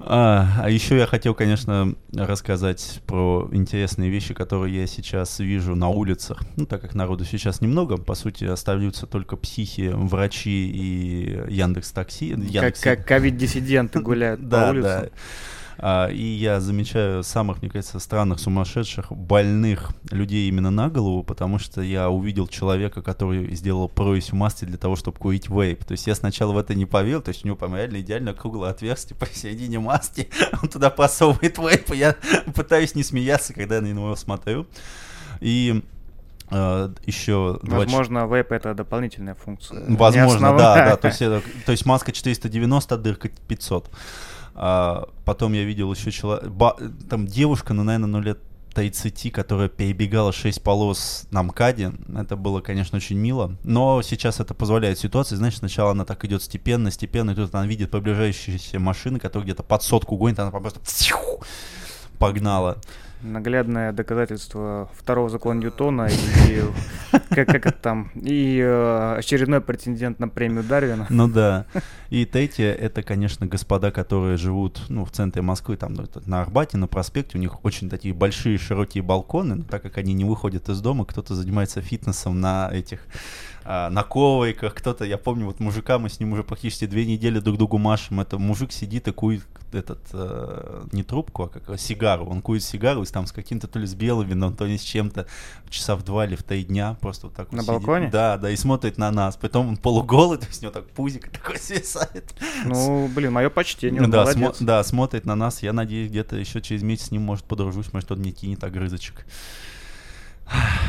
А, а еще я хотел, конечно, рассказать про интересные вещи, которые я сейчас вижу на улицах. Ну, так как народу сейчас немного, по сути, остаются только психи, врачи и Яндекс Такси. Как, как ковид-диссиденты гуляют по да. А, и я замечаю самых, мне кажется, странных, сумасшедших, больных людей именно на голову, потому что я увидел человека, который сделал прорезь в маске для того, чтобы курить вейп. То есть я сначала в это не поверил, то есть у него, по реально идеально круглое отверстие посередине маски, он туда просовывает вейп, и я пытаюсь не смеяться, когда я на него смотрю. И Uh, еще Возможно, два... вейп это дополнительная функция. Возможно, да, да. То есть, это, то есть маска 490, дырка 500. А, потом я видел еще человек, там девушка, ну, наверное, ну лет 30, которая перебегала 6 полос на МКАДе. Это было, конечно, очень мило. Но сейчас это позволяет ситуации. Знаешь, сначала она так идет степенно, степенно, и тут она видит приближающиеся машины, которые где-то под сотку гонят, она просто погнала наглядное доказательство второго закона Ньютона и как, как это там и э, очередной претендент на премию Дарвина. Ну да. И третье, это, конечно, господа, которые живут ну, в центре Москвы, там ну, на Арбате, на проспекте, у них очень такие большие широкие балконы, но так как они не выходят из дома, кто-то занимается фитнесом на этих а, на ковриках, кто-то, я помню, вот мужика, мы с ним уже практически две недели друг другу машем, это мужик сидит и кует этот, э, не трубку, а как сигару, он кует сигару и там с каким-то то ли с белым вином, то ли с чем-то, часа в два или в три дня, просто вот так На вот балконе? Сидит. Да, да, и смотрит на нас, потом он полуголый, то есть у него так пузик такой свисает. Ну, блин, мое почтение, он да, смо- да, смотрит на нас, я надеюсь, где-то еще через месяц с ним, может, подружусь, может, он мне кинет огрызочек.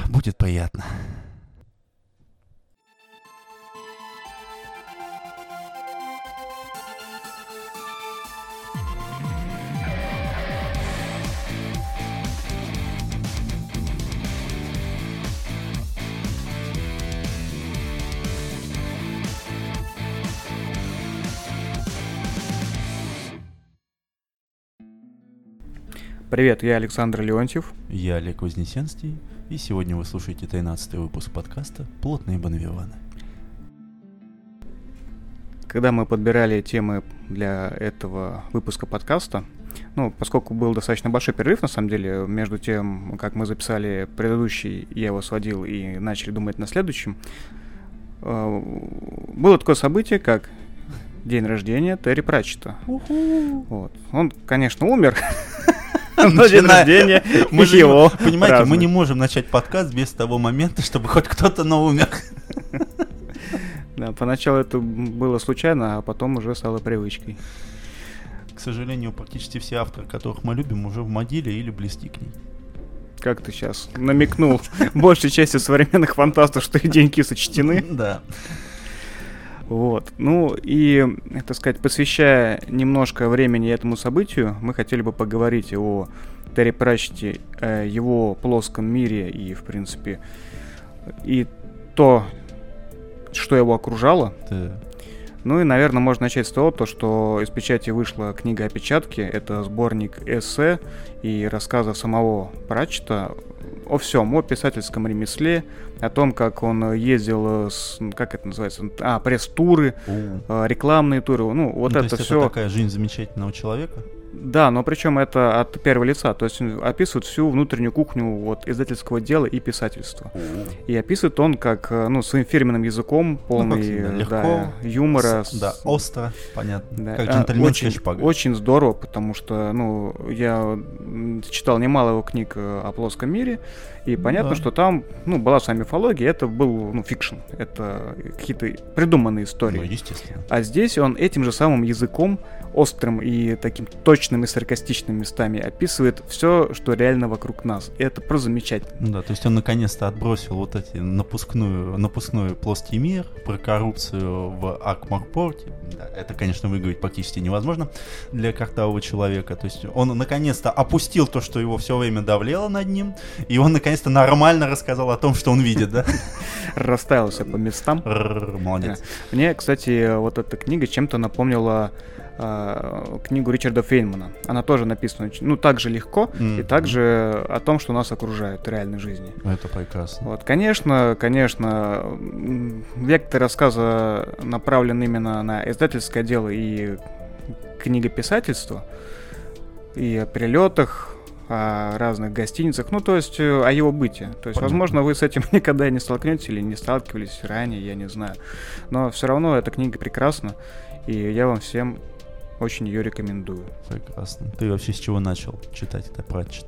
Будет приятно. Привет, я Александр Леонтьев. Я Олег Вознесенский. И сегодня вы слушаете 13 выпуск подкаста «Плотные Бонавиваны». Когда мы подбирали темы для этого выпуска подкаста, ну, поскольку был достаточно большой перерыв, на самом деле, между тем, как мы записали предыдущий, я его сводил и начали думать на следующем, э, было такое событие, как день рождения Терри Пратчета. Вот. Он, конечно, умер, на день рождения мы его. Понимаете, мы не можем начать подкаст без того момента, чтобы хоть кто-то на умер. Да, поначалу это было случайно, а потом уже стало привычкой. К сожалению, практически все авторы, которых мы любим, уже в могиле или близки к ней. Как ты сейчас намекнул большей части современных фантастов, что и деньги сочтены. Да. Вот. Ну и, так сказать, посвящая немножко времени этому событию, мы хотели бы поговорить о Терри Пратчете, его плоском мире и, в принципе, и то, что его окружало. Да. Ну и, наверное, можно начать с того, то, что из печати вышла книга опечатки. Это сборник эссе и рассказов самого Пратчета о всем, о писательском ремесле, о том, как он ездил, с, как это называется, а, пресс-туры, uh. рекламные туры, ну, вот ну, это все. Это такая жизнь замечательного человека. Да, но причем это от первого лица, то есть он описывает всю внутреннюю кухню вот издательского дела и писательства. Mm. И описывает он как, э, ну, своим фирменным языком, ну, полный ну, легко, да, юмора. С, да, остро, понятно. Да. Как джентльменская очень, шпага. Очень здорово, потому что, ну, я читал немало его книг э, о плоском мире, и понятно, да. что там, ну, была сама мифология, это был, ну, fiction, это какие-то придуманные истории. Ну, естественно. А здесь он этим же самым языком, острым и таким точным и саркастичным местами описывает все, что реально вокруг нас. И это просто замечательно. Да, то есть он наконец-то отбросил вот эти напускную, напускной плоский мир про коррупцию в Акмарпорте. Да, это, конечно, выговорить практически невозможно для картавого человека. То есть он наконец-то опустил то, что его все время давлело над ним, и он наконец наконец-то нормально рассказал о том, что он видит, да? Расставился по местам. Молодец. Мне, кстати, вот эта книга чем-то напомнила э, книгу Ричарда Фейнмана. Она тоже написана, ну, так же легко mm-hmm. и также о том, что нас окружает в реальной жизни. Это прекрасно. Вот, конечно, конечно, вектор рассказа направлен именно на издательское дело и книга писательства и о перелетах, о разных гостиницах, ну, то есть э, о его быте. То есть, Понятно. возможно, вы с этим никогда не столкнетесь или не сталкивались ранее, я не знаю. Но все равно эта книга прекрасна, и я вам всем очень ее рекомендую. Прекрасно. Ты вообще с чего начал читать это Пратчет?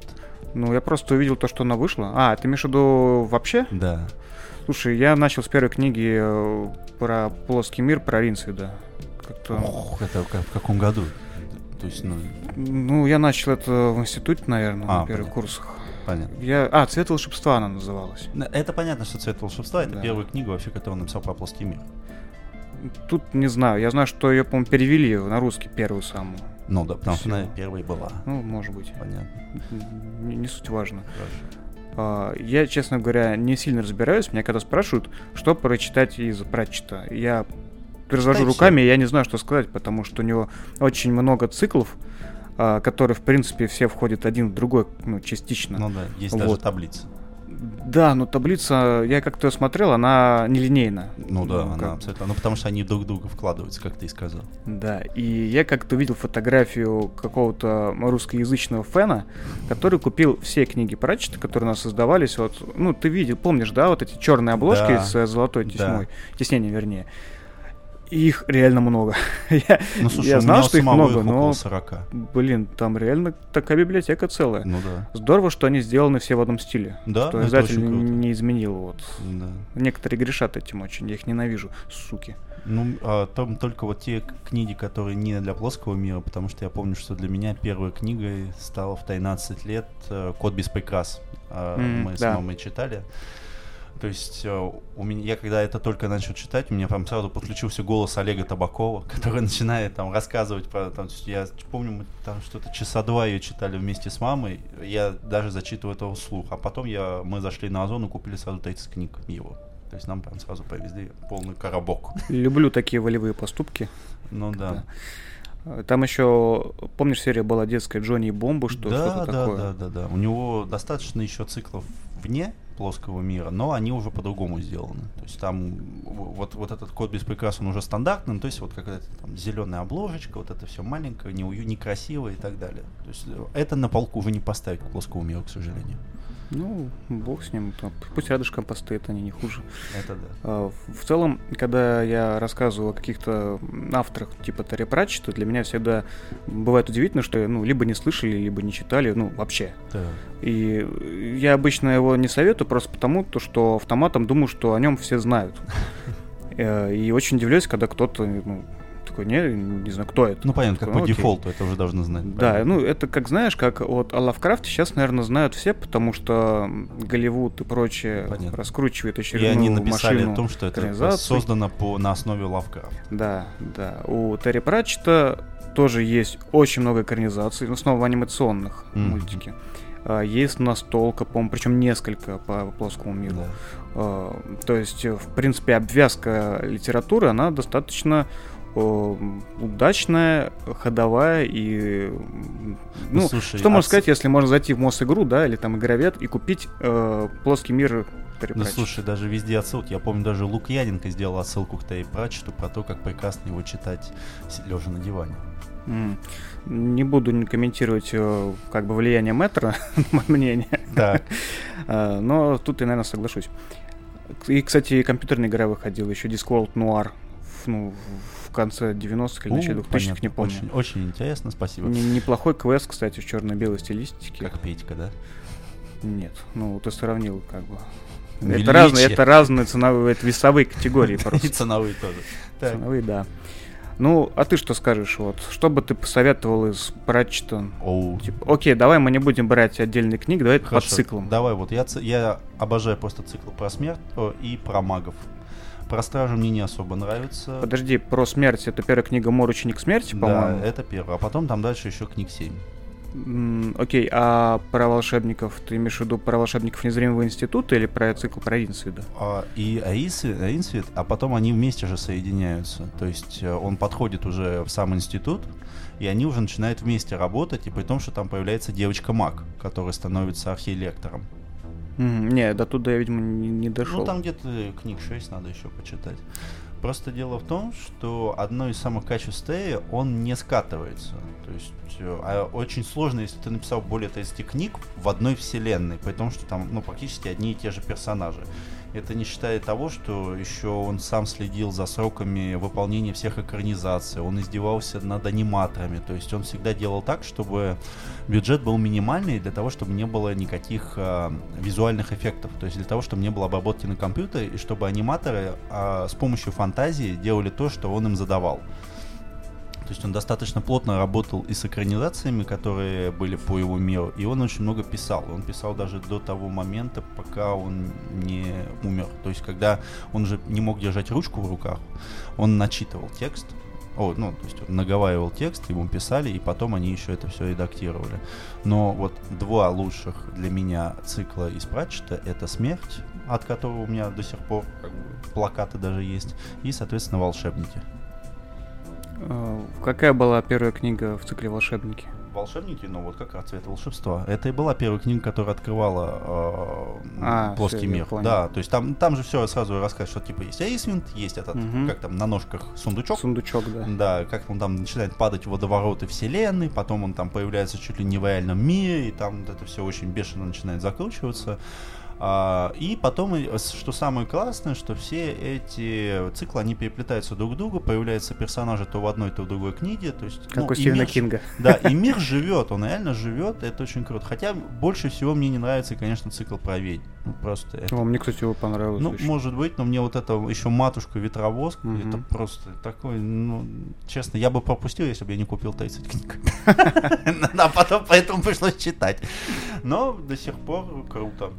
Ну, я просто увидел то, что она вышла. А, ты имеешь в виду вообще? Да. Слушай, я начал с первой книги э, про плоский мир, про Ринсвида. Как-то... Ох, это в каком году? То есть, ну, Ну, я начал это в институте, наверное, А, на первых понятно. курсах. понятно. Я... А, «Цвет волшебства» она называлась. Ну, Это понятно, что «Цвет волшебства» — это Да. первая книга вообще, которую он написал про плоский мир. Тут не знаю. Я знаю, что ее, по-моему, перевели на русский первую самую. Ну да, потому что она первой была. Ну, может быть. Понятно. Не, не суть важно. Хорошо. А, Я, честно говоря, не сильно разбираюсь. Меня когда спрашивают, что прочитать из Пратчета, я развожу Читайте. руками, и я не знаю, что сказать, потому что у него очень много циклов, а, которые, в принципе, все входят один в другой, ну, частично. Ну да, есть даже Вот. таблица. Да, но таблица, я как-то её смотрел, она нелинейна. Ну да, она как- абсолютно. Ну потому что они друг друга вкладываются, как ты и сказал. Да, и я как-то увидел фотографию какого-то русскоязычного фэна, который купил все книги Пратчета, которые у нас создавались. Вот, ну, ты видел, помнишь, да, вот эти черные обложки Да. с золотой Да. тесьмой, тиснением, вернее. Их реально много. я, Ну слушай, я у знал, что их много, их но, около 40. блин, там реально такая библиотека целая. Ну да. Здорово, что они сделаны все в одном стиле. Да, что издатель не изменил. Вот. Да. Некоторые грешат этим очень, я их ненавижу, суки. Ну, а там только вот те книги, которые не для плоского мира, потому что я помню, что для меня первой книгой стала в 13 лет э, «Кот без прикрас». М, Мы с да. мамой читали. То есть э, у меня, я когда это только начал читать, у меня прям сразу подключился голос Олега Табакова, который начинает там рассказывать про... Там, я помню, мы там что-то часа два ее читали вместе с мамой, я даже зачитывал это вслух, а потом я, мы зашли на Озон и купили сразу 30 книг его. То есть нам прям сразу повезли полный коробок. Люблю такие волевые поступки. Ну да. Э, Там еще, помнишь, серия была детская Джонни и Бомба, что да, что-то да, такое? да, да, да. У него достаточно еще циклов вне плоского мира, но они уже по-другому сделаны. То есть там вот, вот этот код без прикрас, он уже стандартный, ну, то есть вот какая-то там зеленая обложечка, вот это все маленькое, неую- некрасивое и так далее. То есть это на полку уже не поставить к плоскому миру, к сожалению. Ну, бог с ним. Пусть рядышком постоит, они не хуже. Это да. А, В целом, когда я рассказываю о каких-то авторах типа Терри Пратчета, для меня всегда бывает удивительно, что ну, либо не слышали, либо не читали, ну, вообще. Да. И я обычно его не советую просто потому, то, что автоматом думаю, что о нем все знают. Э, И очень удивляюсь, когда кто-то ну, такой, не, не знаю, кто это. Ну, понятно, как Такой, по «Ну, окей». дефолту это уже должны знать. Да, ну это как знаешь, как вот о Лавкрафте сейчас, наверное, знают все, потому что Голливуд и прочее Понятно. раскручивает И очередную они написали о том, что это создано по, на основе Лавкрафта. Да, да. У Терри Пратчета тоже есть очень много экранизаций, ну, снова анимационных Мгм. мультики. А, Есть настолка, по-моему, причем несколько по плоскому миру. Да. А, То есть, в принципе, обвязка литературы, она достаточно удачная, ходовая и... м, Ну, слушай, что можно а сказать, если можно зайти в Мос-игру, да, или там игровед, и купить э, плоский мир Терри Ну слушай, даже везде отсылки. Я помню, даже Лукьяненко сделал отсылку к Терри Пратчету про то, как прекрасно его читать лежа на диване. М. Не буду не комментировать э, как бы влияние метра мое мнение, Так. э, но тут я, наверное, соглашусь. И, кстати, компьютерная игра выходила, еще Discworld Noir, в, ну, в конце 90-х или начале 2000-х, не помню. Очень, очень интересно, спасибо. Не- неплохой квест, кстати, в черно-белой стилистике. Как Петька, да? Нет, ну ты сравнил как бы. Величие. Это разные, это разные ценовые, это весовые категории И просто. ценовые тоже. Ценовые, да. Ну, а ты что скажешь? Вот, что бы ты посоветовал из Пратчета? Оу. Типа, окей, давай мы не будем брать отдельные книги, давай по Хорошо, циклам. Давай, вот я, я обожаю просто цикл про смерть о, и про магов. Про стражу мне не особо нравится. Подожди, про смерть. Это первая книга Мор ученик смерти, Да, по-моему. это первое. А потом там дальше еще книг 7. М, Окей, а про волшебников, ты имеешь в виду про волшебников незримого института или про цикл про Ринсвида? А, и Аисвит, Аинсвит, а потом они вместе же соединяются. То есть э, он подходит уже в сам институт, и они уже начинают вместе работать, и при том, что там появляется девочка-маг, которая становится архилектором. М, Не, до туда я, видимо, не, не дошел. Ну, там где-то книг 6 надо еще почитать. Просто дело в том, что одно из самых качеств Теи, он не скатывается. То есть э, а очень сложно, если ты написал более 30 книг в одной вселенной, потому что там ну, практически одни и те же персонажи. Это не считая того, что еще он сам следил за сроками выполнения всех экранизаций, он издевался над аниматорами, то есть он всегда делал так, чтобы бюджет был минимальный для того, чтобы не было никаких э, визуальных эффектов, то есть для того, чтобы не было обработки на компьютере и чтобы аниматоры э, с помощью фантазии делали то, что он им задавал. То есть он достаточно плотно работал и с экранизациями, которые были по его миру, и он очень много писал. Он писал даже до того момента, пока он не умер. То есть когда он уже не мог держать ручку в руках, он начитывал текст, о, ну, то есть он наговаривал текст, ему писали, и потом они еще это все редактировали. Но вот два лучших для меня цикла из Пратчета — это «Смерть», от которого у меня до сих пор плакаты даже есть, и, соответственно, «Волшебники». Э, какая была первая книга в цикле «Волшебники»? волшебники, но вот как цвет волшебства. Это и была первая книга, которая открывала э, а, плоский все, мир. Да, то есть там, там же все сразу рассказывает, что типа есть Эйсвинд, есть этот, угу. как там на ножках сундучок. Сундучок, да. Да, как он там начинает падать в водовороты вселенной, потом он там появляется чуть ли не в реальном мире, и там вот это все очень бешено начинает закручиваться. А, и потом, что самое классное, что все эти циклы, они переплетаются друг к другу, появляются персонажи то в одной, то в другой книге. То есть, как ну, у Стивена Кинга. Да, и мир живет, он реально живет, это очень круто. Хотя больше всего мне не нравится, конечно, цикл про ведьм. Ну, просто это... О, мне, кстати, его понравилось. Ну, очень. может быть, но мне вот это еще матушка ветровозка, угу. это просто такой, ну, честно, я бы пропустил, если бы я не купил 30 книг. А потом поэтому пришлось читать. Но до сих пор круто.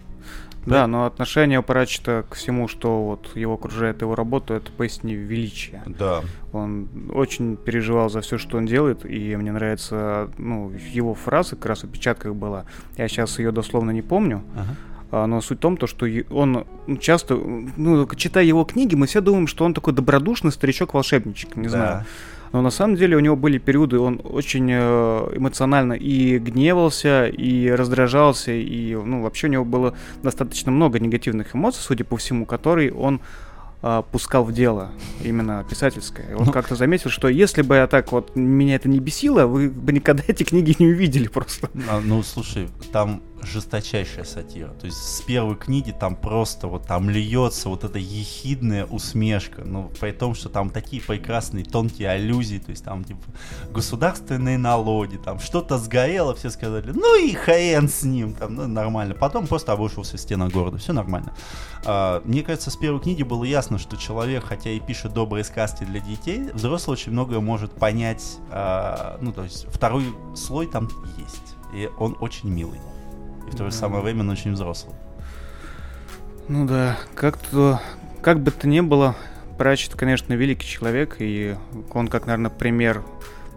Да, но отношение Пратчета к всему, что вот его окружает его работу, это поистине величие. Да. Он очень переживал за все, что он делает, и мне нравится, ну, его фраза как раз в опечатках была. Я сейчас ее дословно не помню. Ага. А, но суть в том, то, что он часто, ну, читая его книги, мы все думаем, что он такой добродушный старичок-волшебничек, не да. знаю. Но на самом деле у него были периоды, он очень э, эмоционально и гневался, и раздражался, и ну, вообще у него было достаточно много негативных эмоций, судя по всему, которые он а, пускал в дело, именно писательское. Он ну, как-то заметил, что если бы я так вот, меня это не бесило, вы бы никогда эти книги не увидели просто. А, ну, слушай, там жесточайшая сатира. То есть с первой книги там просто вот там льется вот эта ехидная усмешка. Ну, при том, что там такие прекрасные тонкие аллюзии, то есть там типа государственные налоги, там что-то сгорело, все сказали, ну и хрен с ним, там, ну, нормально. Потом просто обрушился стена города, все нормально. А, мне кажется, с первой книги было ясно, что человек, хотя и пишет добрые сказки для детей, взрослый очень многое может понять, а, ну, то есть второй слой там есть. И он очень милый и в то же самое время он очень взрослый. Ну да, как-то, как бы то ни было, Пратчет, конечно, великий человек, и он как, наверное, пример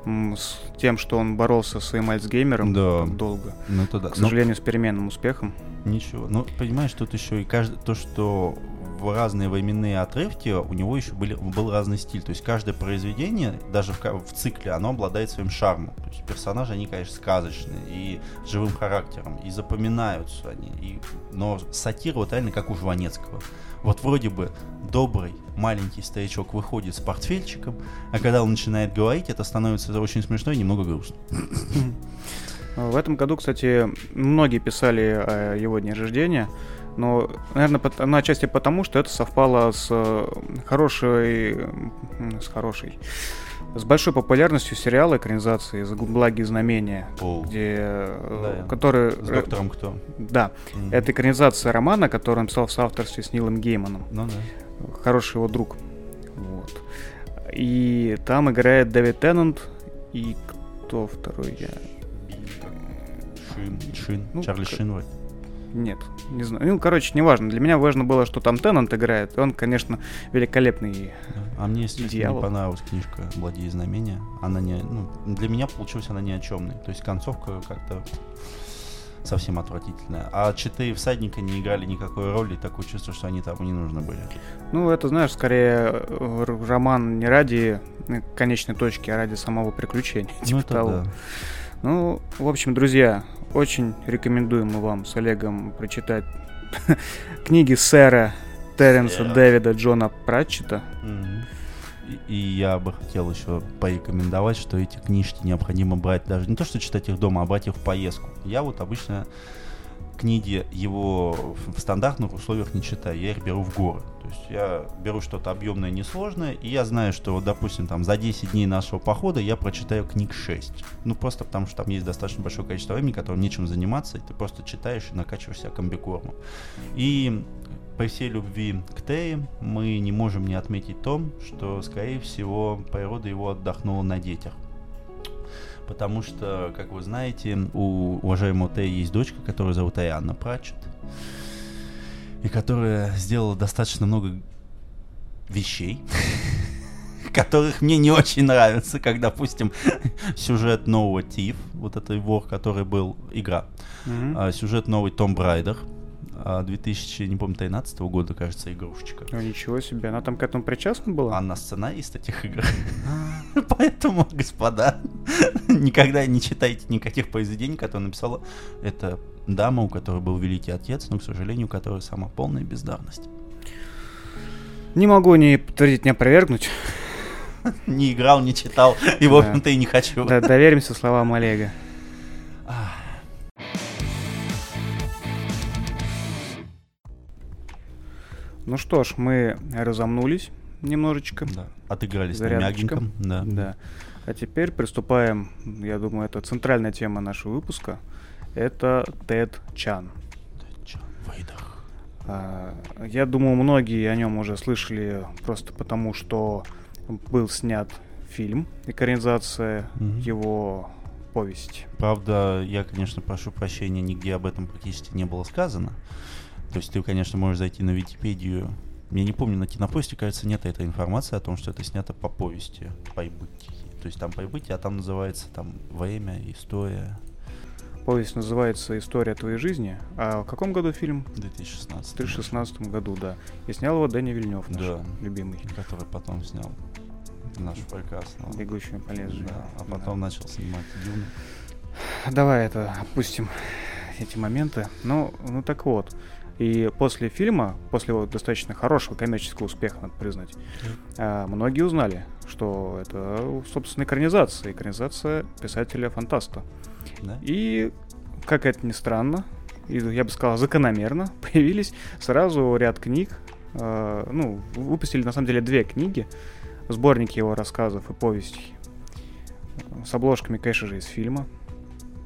с тем, что он боролся с своим Альцгеймером да. долго. Ну, это да. К сожалению, Но... с переменным успехом. Ничего. Ну, понимаешь, тут еще и каждый, то, что в разные временные отрывки у него еще были, был разный стиль. То есть каждое произведение, даже в, в цикле, оно обладает своим шармом. То есть персонажи, они, конечно, сказочные и живым характером, и запоминаются они. И, но сатира вот реально как у Жванецкого. Вот вроде бы добрый маленький старичок выходит с портфельчиком, а когда он начинает говорить, это становится очень смешно и немного грустно. В этом году, кстати, многие писали о его дне рождения. Но, наверное, на отчасти потому, что это совпало с э, хорошей... с хорошей с большой популярностью сериала экранизации «Благие знамения», О. где, э, да, который... С доктором кто? Да. Mm-hmm. Это экранизация романа, который он писал в соавторстве с Нилом Гейманом. Ну да. Хороший его друг. Вот. И там играет Дэвид Теннант и кто второй я... Шин, Шин, ну, Чарли Шин вроде. Нет, не знаю. Ну, короче, неважно. Для меня важно было, что там Теннант играет. Он, конечно, великолепный А мне, если дьявол. не понравилась книжка «Благие знамения». Она не... Ну, для меня получилась она ни о чемной. То есть концовка как-то совсем отвратительная. А четыре всадника не играли никакой роли, такое чувство, что они там не нужны были. Ну, это, знаешь, скорее э, роман не ради э, конечной точки, а ради самого приключения. Ну, типа это того. да. Ну, в общем, друзья, очень рекомендуем мы вам с Олегом прочитать книги сэра Терренса Дэвида Джона Пратчета. И, и я бы хотел еще порекомендовать, что эти книжки необходимо брать даже не то, что читать их дома, а брать их в поездку. Я вот обычно книги его в стандартных условиях не читаю, я их беру в горы. То есть я беру что-то объемное, несложное, и я знаю, что, вот, допустим, там за 10 дней нашего похода я прочитаю книг 6. Ну, просто потому что там есть достаточно большое количество времени, которым нечем заниматься, и ты просто читаешь и накачиваешься комбикормом. И при всей любви к Тее мы не можем не отметить то, что, скорее всего, природа его отдохнула на детях потому что, как вы знаете, у уважаемого Т есть дочка, которую зовут Арианна Пратчет, и которая сделала достаточно много вещей, которых мне не очень нравятся, как, допустим, сюжет нового Тиф, вот этой вор, который был игра, mm-hmm. сюжет новый Том Брайдер, 2000, не помню, 13 года, кажется, игрушечка. Ну, ничего себе, она там к этому причастна была? Она сценарист этих игр. Поэтому, господа, никогда не читайте никаких произведений, которые написала эта дама, у которой был великий отец, но, к сожалению, у которой сама полная бездарность. Не могу ни подтвердить, ни опровергнуть. Не играл, не читал, и, в общем-то, и не хочу. Да, доверимся словам Олега. Ну что ж, мы разомнулись немножечко. Да, отыгрались на мягеньком. Да. да. А теперь приступаем, я думаю, это центральная тема нашего выпуска. Это Тед Чан. Тед Чан, выдох. А, я думаю, многие о нем уже слышали просто потому, что был снят фильм, экранизация mm его повести. Правда, я, конечно, прошу прощения, нигде об этом практически не было сказано. То есть ты, конечно, можешь зайти на Википедию. Я не помню, на Кинопосте, кажется, нет этой информации о том, что это снято по повести «Пайбытие». То есть там «Пайбытие», а там называется там «Время», «История». Повесть называется «История твоей жизни». А в каком году фильм? В 2016. В 2016 году, да. И снял его Дэнни Вильнев, наш да, любимый. Который потом снял наш прекрасного. Бегущий по лезвию. Да, а потом да. начал снимать Дюну. Давай это опустим эти моменты. Ну, ну так вот. И после фильма, после его достаточно хорошего коммерческого успеха, надо признать, mm. многие узнали, что это, собственно, экранизация. Экранизация писателя-фантаста. Да? И, как это ни странно, и, я бы сказал, закономерно, появились сразу ряд книг. Э, ну, выпустили, на самом деле, две книги. Сборники его рассказов и повестей. С обложками, конечно же, из фильма.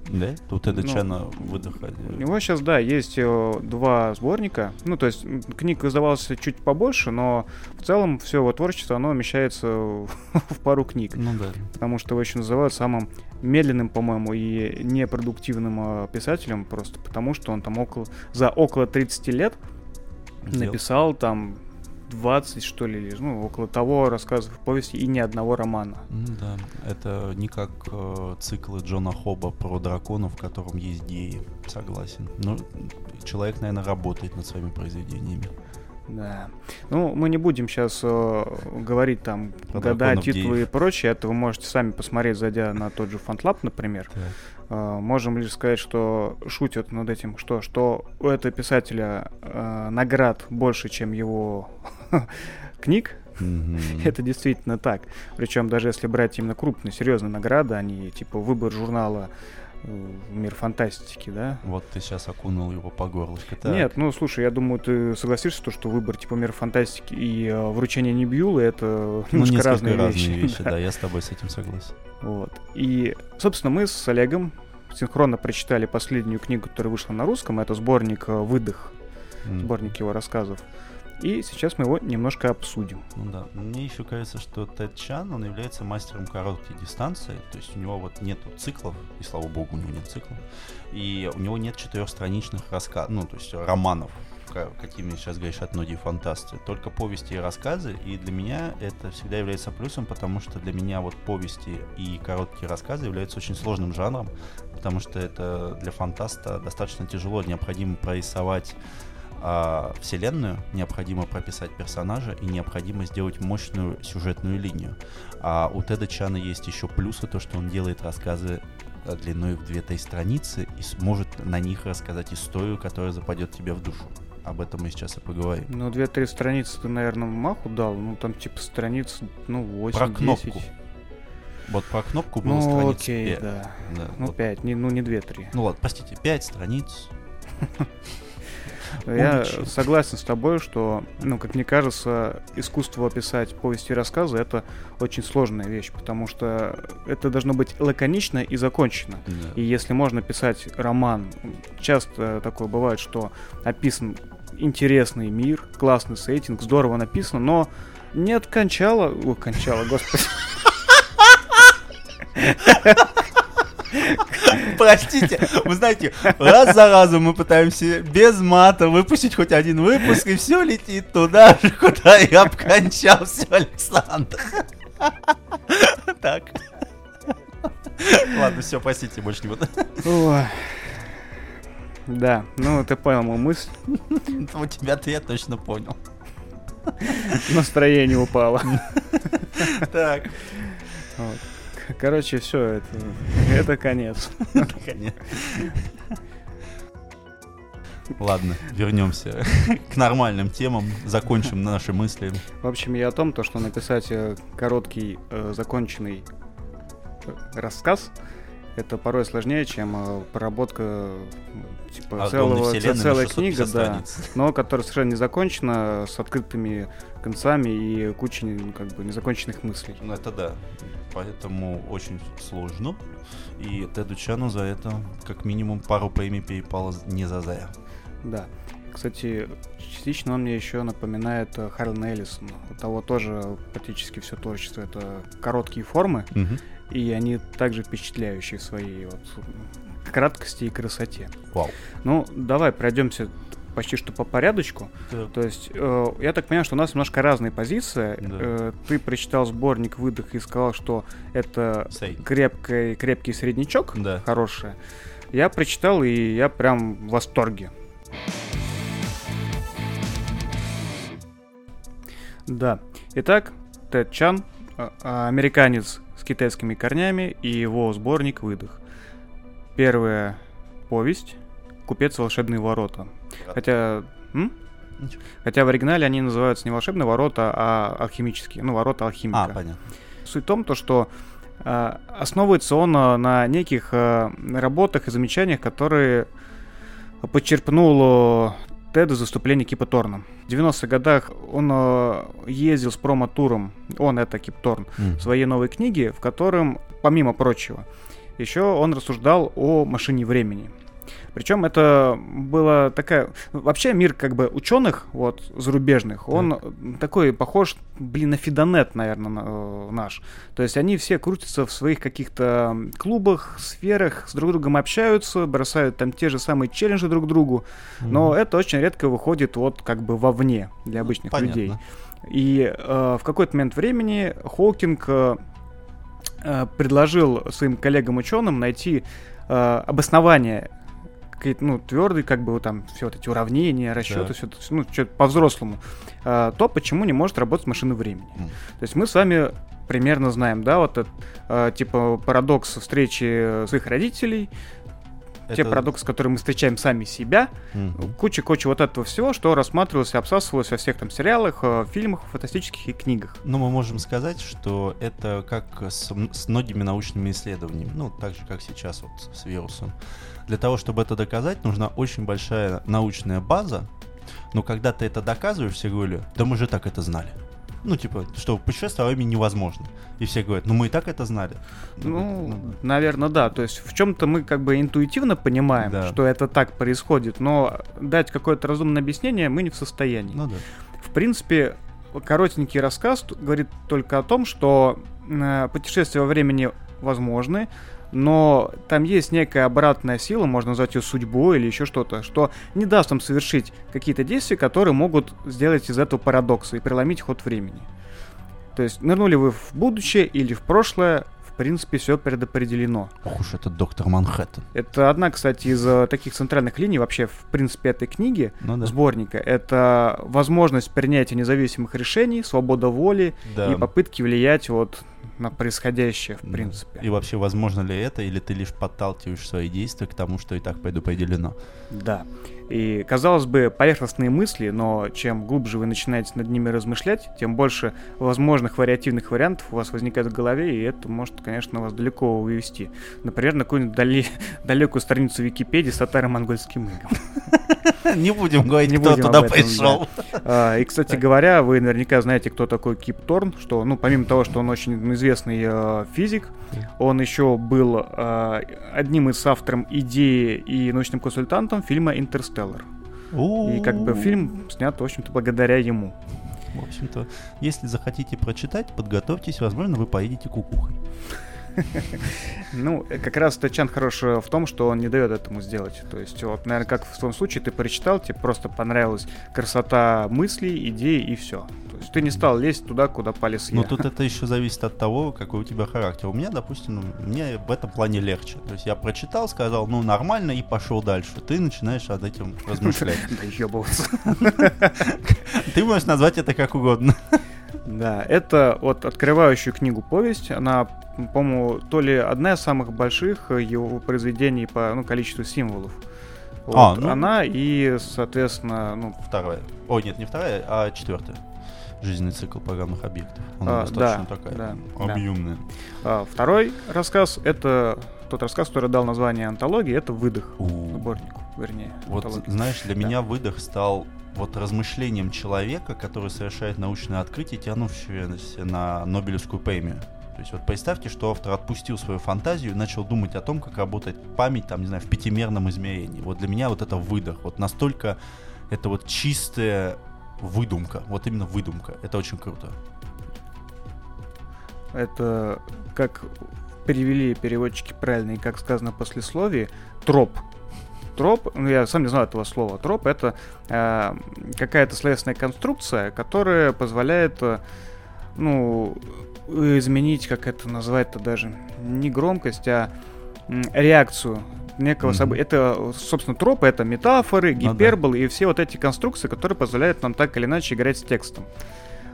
Да? Тут это ну, Чана выдыхали. У него сейчас, да, есть э, два сборника. Ну, то есть книг издавалось чуть побольше, но в целом все его творчество, оно вмещается в пару книг. Ну да. Потому что его еще называют самым медленным, по-моему, и непродуктивным э, писателем, просто потому что он там около, за около 30 лет написал там 20, что ли, ну, около того рассказов повести и ни одного романа. Да, это не как э, циклы Джона Хоба про драконов, в котором есть геи, согласен. Но человек, наверное, работает над своими произведениями. Да. Ну, мы не будем сейчас э, говорить там Про года, титулы геев. и прочее. Это вы можете сами посмотреть, зайдя на тот же FantLab, например. Так. Э, можем лишь сказать, что шутят над этим, что, что у этого писателя э, наград больше, чем его книг. Mm-hmm. Это действительно так. Причем даже если брать именно крупные, серьезные награды, они типа выбор журнала э, мир фантастики, да? Вот ты сейчас окунул его по горлышко. Так. Нет, ну слушай, я думаю, ты согласишься, то, что выбор типа мир фантастики и э, вручение Небьюлы это ну, немножко разные, разные вещи. вещи да. да, я с тобой с этим согласен. Вот. И, собственно, мы с Олегом синхронно прочитали последнюю книгу, которая вышла на русском. Это сборник э, «Выдох», mm. сборник его рассказов. И сейчас мы его немножко обсудим. Ну да. Мне еще кажется, что Тед Чан, он является мастером короткой дистанции. То есть у него вот нет циклов, и слава богу, у него нет циклов. И у него нет четырехстраничных рассказов, ну, то есть романов, какими сейчас грешат многие фантасты. Только повести и рассказы. И для меня это всегда является плюсом, потому что для меня вот повести и короткие рассказы являются очень сложным жанром, потому что это для фантаста достаточно тяжело. Необходимо прорисовать а, вселенную, необходимо прописать персонажа и необходимо сделать мощную сюжетную линию. А у Теда Чана есть еще плюсы, то, что он делает рассказы э, длиной в 2-3 страницы и сможет на них рассказать историю, которая западет тебе в душу. об этом мы сейчас и поговорим. Ну, две-три страницы ты, наверное, маху дал. Ну, там типа страниц, ну, 8 Про кнопку. Вот про кнопку было Ну, страниц окей, 5. да. Да, Ну, вот. 5, не, ну, не 2-3. Ну ладно, простите, 5 страниц. Я согласен с тобой, что, ну, как мне кажется, искусство описать повести и рассказы это очень сложная вещь, потому что это должно быть лаконично и закончено. Да. И если можно писать роман, часто такое бывает, что описан интересный мир, классный сеттинг, здорово написано, но нет кончала... Ой, кончала, господи. Простите, вы знаете, раз за разом мы пытаемся без мата выпустить хоть один выпуск, и все летит туда же, куда я обкончал все, Александр. Так. Ладно, все, простите, больше не буду. Да, ну ты понял мою мысль. У тебя-то я точно понял. Настроение упало. Так. Вот. Короче, все, это, это конец. Наконец. Ладно, вернемся к нормальным темам, закончим наши мысли. В общем, я о том, то, что написать э, короткий, э, законченный э, рассказ, это порой сложнее, чем проработка э, типа целого, ц- вселенной на целая 650 книга, да, но которая совершенно не закончена, с открытыми концами и кучей ну, как бы незаконченных мыслей. Ну, это да. Поэтому очень сложно. И Теду Чану за это как минимум пару премий перепало не за зря. Да. Кстати, частично он мне еще напоминает э, Харлана Эллисона. У того тоже практически все творчество это короткие формы, и они также впечатляющие в своей вот краткости и красоте. Вау. Ну, давай пройдемся почти что по порядочку. То есть, э, я так понимаю, что у нас немножко разные позиции. Да. Э, ты прочитал сборник «Выдох» и сказал, что это Средний. крепкий, крепкий среднячок, Да. хорошее. Я прочитал, и я прям в восторге. Да. Итак, Тед Чан, а, американец с китайскими корнями, и его сборник «Выдох». Первая повесть «Купец волшебные ворота». Хотя... м? Ничего. Хотя в оригинале они называются не волшебные ворота, а алхимические. Ну, ворота алхимика. А, понятно. Суть в том, то, что а, основывается он а, на неких а, работах и замечаниях, которые подчерпнул а, Тед из выступления Кипа Торна. В 90-х годах он а, ездил с промо-туром, он это Кип Торн, Мгм. своей новой книги, в котором, помимо прочего, еще он рассуждал о машине времени. Причем это была такая... Вообще мир как бы ученых, вот, зарубежных, он такой похож, блин, на Фидонет, наверное, наш. То есть они все крутятся в своих каких-то клубах, сферах, с друг другом общаются, бросают там те же самые челленджи друг другу, но это очень редко выходит вот как бы вовне для обычных Понятно. людей. И э, в какой-то момент времени Хоукинг э, э, предложил своим коллегам-ученым найти э, обоснование какие-то, ну, твердые, как бы, там, все вот эти уравнения, расчеты, Да. все ну, что по-взрослому, э, то, почему не может работать машина времени. М. То есть мы с вами примерно знаем, да, вот этот, э, типа, парадокс встречи своих родителей, те Это- парадоксы, которые мы встречаем сами себя, Мгм. куча-куча вот этого всего, что рассматривалось и обсасывалось во всех там сериалах, э, фильмах, фантастических и книгах. Ну, мы можем сказать, что это как с, с многими научными исследованиями, ну, так же, как сейчас вот с вирусом. Для того, чтобы это доказать, нужна очень большая научная база, но когда ты это доказываешь, все говорили, да мы же так это знали. Ну, типа, что путешествие во времени невозможно. И все говорят, ну мы и так это знали. Ну, наверное, да. То есть в чем-то мы как бы интуитивно понимаем, Да. что это так происходит, но дать какое-то разумное объяснение мы не в состоянии. ну да. В принципе, коротенький рассказ говорит только о том, что э, путешествия во времени возможны, но там есть некая обратная сила, можно назвать ее судьбой или еще что-то, что не даст вам совершить какие-то действия, которые могут сделать из этого парадокса и преломить ход времени. То есть нырнули вы в будущее или в прошлое, принципе, все предопределено. Ох уж этот доктор Манхэттен. Это одна, кстати, из э, таких центральных линий вообще, в принципе, этой книги, Ну да. сборника. Это возможность принятия независимых решений, свобода воли Да. и попытки влиять вот на происходящее, в принципе. И вообще, возможно ли это, или ты лишь подталкиваешь свои действия к тому, что и так предопределено? Да. И, казалось бы, поверхностные мысли, но чем глубже вы начинаете над ними размышлять, тем больше возможных вариативных вариантов у вас возникает в голове, и это может, конечно, вас далеко увести. Например, на какую-нибудь дали- далекую страницу Википедии с татаро-монгольским игом. Не будем говорить, Не кто будем туда этом, пришел. А, И, кстати говоря, вы наверняка знаете, кто такой Кип Торн, что, ну, помимо того, что он очень известный э, физик, он еще был э, одним из авторов идеи и научным консультантом фильма «Интерстеллар». И как бы фильм снят, в общем-то, благодаря ему. В общем-то, если захотите прочитать, подготовьтесь, возможно, вы поедете кукухой. Ну, как раз Тачан хорош э, в том, что он не дает этому сделать. То есть, вот, наверное, как в твоем случае, ты прочитал, тебе просто понравилась красота мыслей, идей и все. То есть ты не стал лезть туда, куда полез Но я. тут это еще зависит от того, какой у тебя характер. У меня, допустим, ну, мне в этом плане легче. То есть я прочитал, сказал, ну нормально, и пошел дальше. Ты начинаешь над этим размышлять. Да. Ты можешь назвать это как угодно. Да, это вот открывающую книгу повесть. Она, по-моему, то ли одна из самых больших его произведений по ну, количеству символов. А, Вот ну. Она и, соответственно, ну, Вторая. О, нет, не вторая, а четвертая. Жизненный цикл программных объектов. Она А, достаточно да, такая да, м, да. объемная. а, второй рассказ это тот рассказ, который дал название антологии, это выдох У. вернее. Вот, антологии. знаешь, для Да. меня выдох стал вот размышлением человека, который совершает научное открытие, тянувшееся на Нобелевскую премию. То есть вот представьте, что автор отпустил свою фантазию и начал думать о том, как работает память, там, не знаю, в пятимерном измерении. Вот для меня вот это выдох. Вот настолько это вот чистая выдумка. Вот именно выдумка. Это очень круто. Это как перевели переводчики правильно и как сказано в послесловии, троп. Троп, ну я сам не знаю этого слова. Троп это э, какая-то словесная конструкция, которая позволяет, э, ну, изменить, как это называть-то даже, не громкость, а реакцию некого Мгм. события. Это, собственно, тропы, это метафоры, Ну да. гиперболы и все вот эти конструкции, которые позволяют нам так или иначе играть с текстом.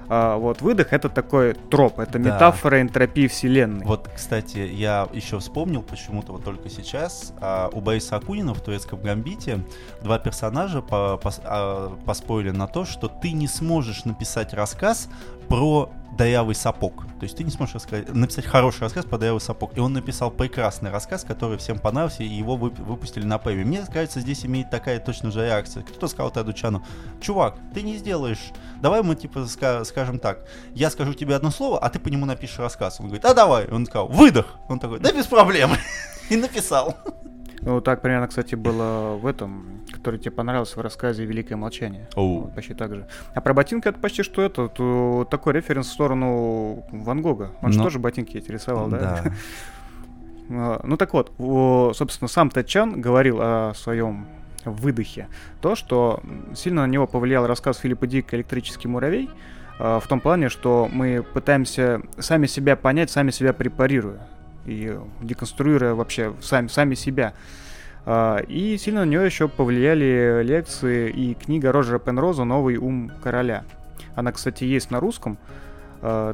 А, вот выдох это такой троп, это Да. метафора энтропии вселенной. Вот, кстати, я еще вспомнил почему-то вот только сейчас, а, у Бориса Акунина в турецком гамбите два персонажа по, пос- а, поспорили на то, что ты не сможешь написать рассказ про дырявый сапог. То есть ты не сможешь рассказать- написать хороший рассказ про дырявый сапог. И он написал прекрасный рассказ, который всем понравился, и его вып- выпустили на премию. Мне кажется, здесь имеет такая точно же реакция. Кто сказал Тадучану, чувак, ты не сделаешь, давай мы типа ска- скажем так, я скажу тебе одно слово, а ты по нему напишешь рассказ. Он говорит, а давай. Он сказал, выдох. Он такой, да без проблем. И написал. Ну, так примерно, кстати, было в этом, который тебе понравился в рассказе «Великое молчание». Оу. Вот, почти так же. А про ботинки это почти что это, то такой референс в сторону Ван Гога. Он же Ну, тоже ботинки эти рисовал, да? Да. А, Ну так вот, собственно, сам Тачан говорил о своем выдохе. То, что сильно на него повлиял рассказ Филиппа Дика «Электрический муравей», а, в том плане, что мы пытаемся сами себя понять, сами себя препарируя и деконструируя вообще сами, сами себя. А, И сильно на него еще повлияли лекции и книга Роджера Пенроза «Новый ум короля». Она, кстати, есть на русском,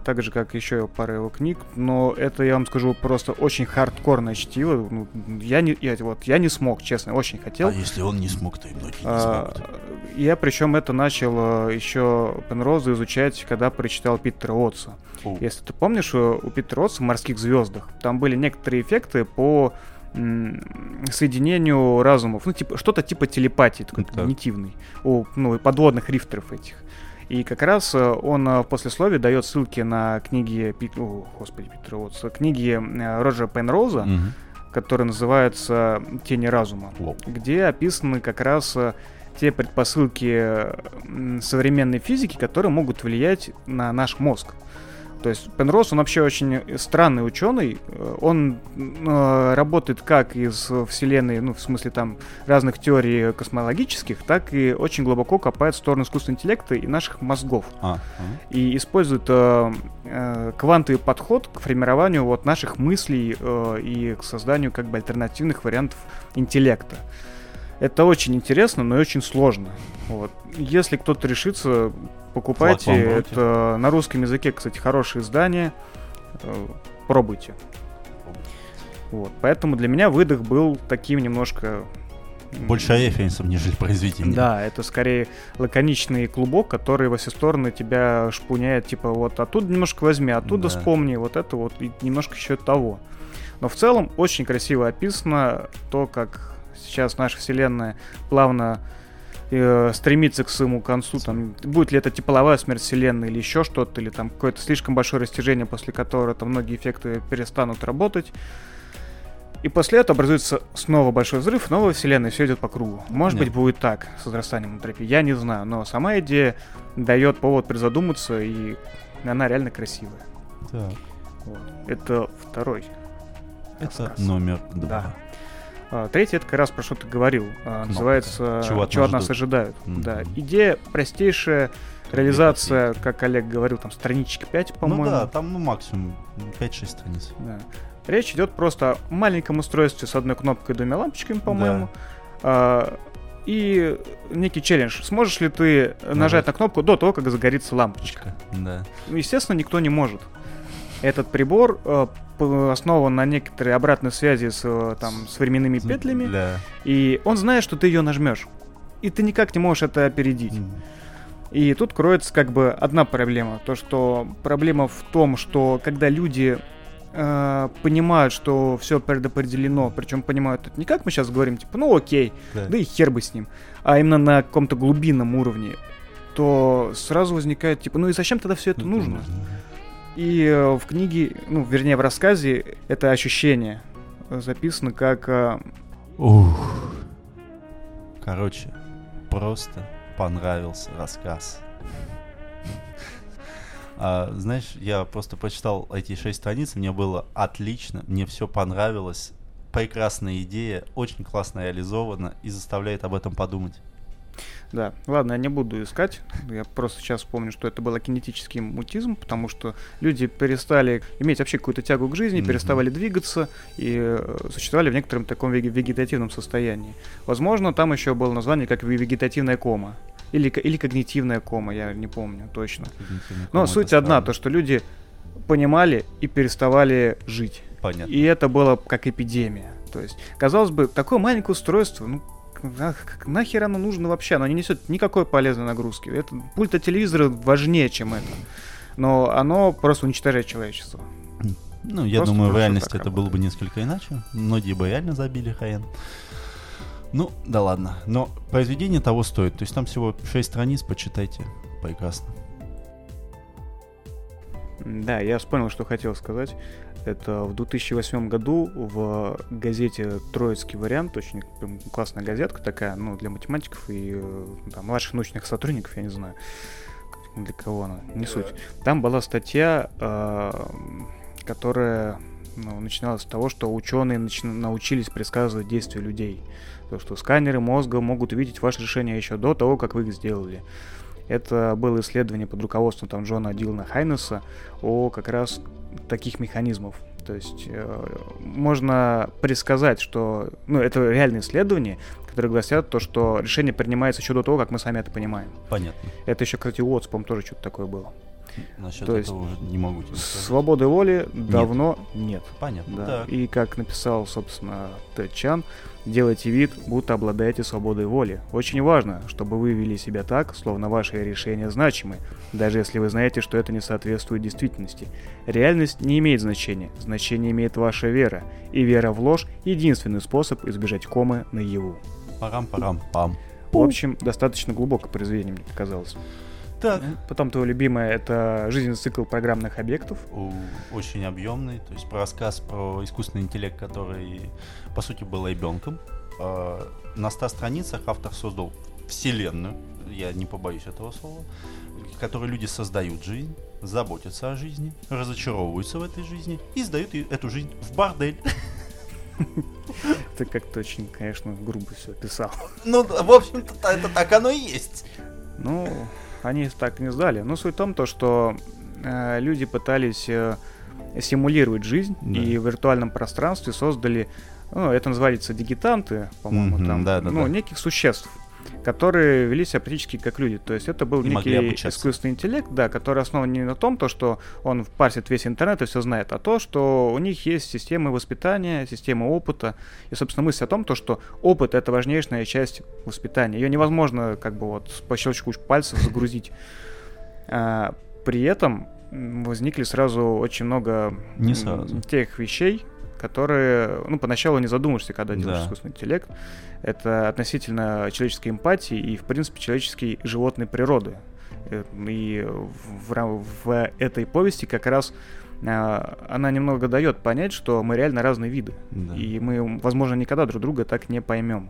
так же, как еще пара его книг, но это, я вам скажу, просто очень хардкорное чтиво. Ну, я, не, я, вот, я не смог, честно, очень хотел. А если он не смог, то и многие не А, смогут. Я причем это начал еще Пенроза изучать, когда прочитал Питера Отца. Если ты помнишь, э, у Питера Отца в «Морских звездах» там были некоторые эффекты по соединению разумов. Ну, типа, что-то типа телепатии, такой Так. когнитивный, у ну, подводных рифтеров этих. И как раз э, он э, в послесловии дает ссылки на книги, Пит... О, господи, Питера Отца, книги э, Роджера Пенроза, Мгм. которые называются «Тени разума» Воу. где описаны как раз те предпосылки современной физики, которые могут влиять на наш мозг. То есть Пенрос, он вообще очень странный ученый. Э, Он э, работает как из вселенной, ну, в смысле там разных теорий космологических, так и очень глубоко копает в сторону искусственного интеллекта и наших мозгов. А, ага. И использует э, э, квантовый подход к формированию вот наших мыслей э, и к созданию как бы альтернативных вариантов интеллекта. Это очень интересно, но и очень сложно. Вот. Если кто-то решится, покупайте. Это на русском языке, кстати, хорошее издание. э, пробуйте. Вот. Поэтому для меня выдох был таким немножко... Больше референсов, нежели произведение. Да, это скорее лаконичный клубок, который во все стороны тебя шпуняет, типа вот оттуда немножко возьми, оттуда Да. вспомни, вот это вот, и немножко еще того. Но в целом очень красиво описано то, как сейчас наша вселенная плавно э, стремится к своему концу, там, будет ли это тепловая смерть вселенной или еще что-то, или там какое-то слишком большое растяжение, после которого там многие эффекты перестанут работать. И после этого образуется снова большой взрыв, новая вселенная, все идет по кругу. Может Нет. быть, будет так с возрастанием энтропии, я не знаю, но сама идея дает повод призадуматься, и она реально красивая. Так, Вот. Это второй. это рассказ. номер два. Да. А, третий, это как раз про что ты говорил. а, называется Чего «Чего от от нас нас ждут». ожидают». Мгм. Да. Идея простейшая, реализация, как Олег говорил, там странички 5, по-моему. Ну да, там ну, максимум 5-6 страниц. Да. Речь идет просто о маленьком устройстве с одной кнопкой и двумя лампочками, по-моему. А, и некий челлендж. Сможешь ли ты нажать Нажать. на кнопку до того, как загорится лампочка? Да. Ну, естественно, никто не может. Этот прибор э, основан на некоторой обратной связи с, э, там, с временными петлями, Да. и он знает, что ты ее нажмешь. И ты никак не можешь это опередить. М, И тут кроется как бы одна проблема. То, что проблема в том, что когда люди э, понимают, что все предопределено, причем понимают это не как мы сейчас говорим, типа, ну окей, Да. да и хер бы с ним, а именно на каком-то глубинном уровне, то сразу возникает, типа, ну и зачем тогда все это Ну, нужно? И э, в книге, ну, вернее, в рассказе это ощущение записано как... э, Ух. Короче, просто понравился рассказ. А, знаешь, я просто прочитал эти шесть страниц, мне было отлично, мне все понравилось. Прекрасная идея, очень классно реализована и заставляет об этом подумать. Да, ладно, я не буду искать. Я просто сейчас вспомню, что это был кинетический мутизм, потому что люди перестали иметь вообще какую-то тягу к жизни, Мгм. переставали двигаться и э, существовали в некотором таком веге- вегетативном состоянии. Возможно, там еще было название как ве- вегетативная кома. Или, или когнитивная кома, я не помню точно. Но суть одна, странно. то что люди понимали и переставали жить. Понятно. И это было как эпидемия. То есть, казалось бы, такое маленькое устройство, ну, на- нахер оно нужно вообще? Оно не несет никакой полезной нагрузки. Это, пульт от телевизора важнее, чем это. Но оно просто уничтожает человечество. Ну, я Просто думаю, в реальности это было бы несколько иначе. Многие бы реально забили хрен. Ну, да ладно. Но произведение того стоит. То есть там всего 6 страниц, почитайте. Прекрасно. Да, я вспомнил, что хотел сказать. Это в 2008 году в газете «Троицкий вариант», очень классная газетка такая, ну, для математиков и э, там, младших научных сотрудников, я не знаю, для кого она, не суть. Там была статья, э, которая ну, начиналась с того, что ученые начи- научились предсказывать действия людей. То, что сканеры мозга могут увидеть ваше решение еще до того, как вы их сделали. Это было исследование под руководством там, Джона Дилана Хайнеса о как раз таких механизмов. То есть э, можно предсказать, что... Ну, это реальные исследования, которые гласят то, что решение принимается еще до того, как мы сами это понимаем. Понятно. Это еще, кстати, у Уотс, по-моему, тоже что-то такое было. Насчет То есть этого уже не могу тебе сказать. Свободы воли давно нет. Понятно. Да. Так. И как написал, собственно, Тед Чан, делайте вид, будто обладаете свободой воли. Очень важно, чтобы вы вели себя так, словно ваши решения значимы, даже если вы знаете, что это не соответствует действительности. Реальность не имеет значения, значение имеет ваша вера, и вера в ложь – единственный способ избежать комы наяву. Парам-парам-пам. В общем, достаточно глубокое произведение, мне показалось. Так. Потом твое любимое – это жизненный цикл программных объектов. Очень объемный. То есть про рассказ про искусственный интеллект, который, по сути, был ребенком. Э, На 100 страницах автор создал вселенную, я не побоюсь этого слова, в которой люди создают жизнь, заботятся о жизни, разочаровываются в этой жизни и сдают эту жизнь в бордель. Ты как-то очень, конечно, грубо все писал. Ну, в общем-то, это так оно и есть. Ну, они так не сдали. Но суть в том, то, что э, люди пытались э, симулировать жизнь Да. и в виртуальном пространстве создали, ну, это называется дигитанты, по-моему, Мгм, там, да-да-да. ну, неких существ. Которые вели себя практически как люди. То есть это был некий искусственный интеллект, да, который основан не на том, то, что он парсит весь интернет и все знает, а то, что у них есть системы воспитания, система опыта. И, собственно, мысль о том, то, что опыт — это важнейшая часть воспитания. Ее невозможно как бы вот по щелчку пальцев загрузить. А, При этом возникли сразу очень много Не сразу. тех вещей, которые, ну, поначалу не задумаешься, когда делаешь Да. искусственный интеллект. Это относительно человеческой эмпатии и, в принципе, человеческой животной природы. Э, И в, ра- в этой повести как раз а, она немного дает понять, что мы реально разные виды. Да. И мы, возможно, никогда друг друга так не поймем.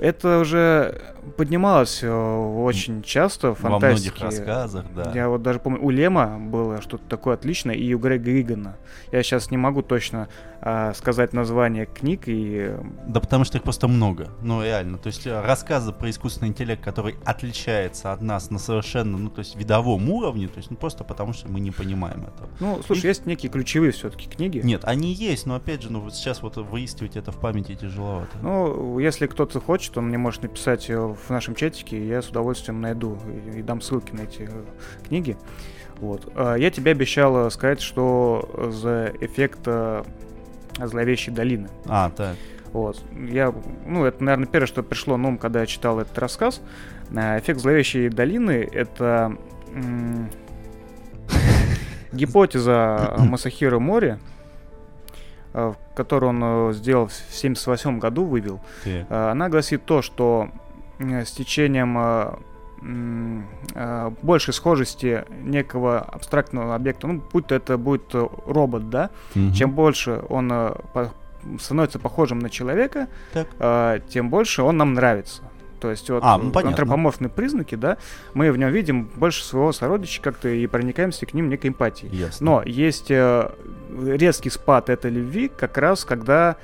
Это уже поднималось э, очень часто в Во многих рассказах, да. Я вот даже помню, у Лема было что-то такое отличное, и у Грега Игана. Я сейчас не могу точно а, сказать название книг, и э, Да потому что их просто много. Ну, реально. То есть э, рассказы про искусственный интеллект, который отличается от нас на совершенно, ну, то есть видовом уровне, то есть ну, просто потому что мы не понимаем этого. ну, слушай, И- есть некие ключевые все-таки книги. Нет, они есть, но опять же, ну, вот сейчас вот выискивать это в памяти тяжеловато. Ну, если кто-то хочет, он мне может написать э, в нашем чатике, и я с удовольствием найду и, и дам ссылки на эти э, книги. Вот. А Я тебе обещал э, сказать, что за эффект зловещей долины. А, так. Вот. Я, ну, это, наверное, первое, что пришло на ум, когда я читал этот рассказ. Эффект зловещей долины — это м, гипотеза Масахира Мори, которую он э, сделал в 1978 году, вывел. Ты. Э, Она гласит то, что э, с течением э, э, большей схожести некого абстрактного объекта, ну, будь то это будет э, робот, да, Мгм. чем больше он э, становится похожим на человека, Так. э, тем больше он нам нравится. То есть вот А, ну, понятно. антропоморфные признаки, да, мы в нем видим больше своего сородича как-то и проникаемся к ним некой эмпатией. Ясно. Но есть э, резкий спад этой любви как раз, когда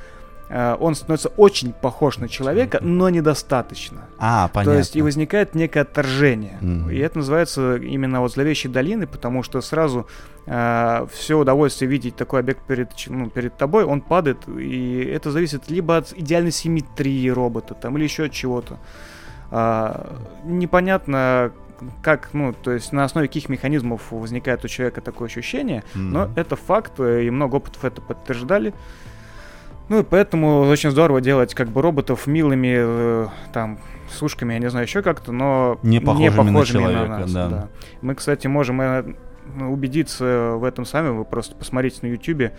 он становится очень похож на человека, но недостаточно. А, понятно. То есть и возникает некое отторжение. Мгм. И это называется именно вот зловещей долины, потому что сразу все удовольствие видеть такой объект перед, ну, перед тобой, он падает, и это зависит либо от идеальной симметрии робота, там, или еще от чего-то. А, непонятно, как, ну, то есть на основе каких механизмов возникает у человека такое ощущение, но Мгм. это факт, э, и много опытов это подтверждали. Ну и поэтому очень здорово делать как бы роботов милыми, э, там, с ушками, я не знаю, еще как-то, но Не похожими на человека, нас, да. Мы, кстати, можем э, убедиться в этом сами, вы просто посмотрите на ютюбе.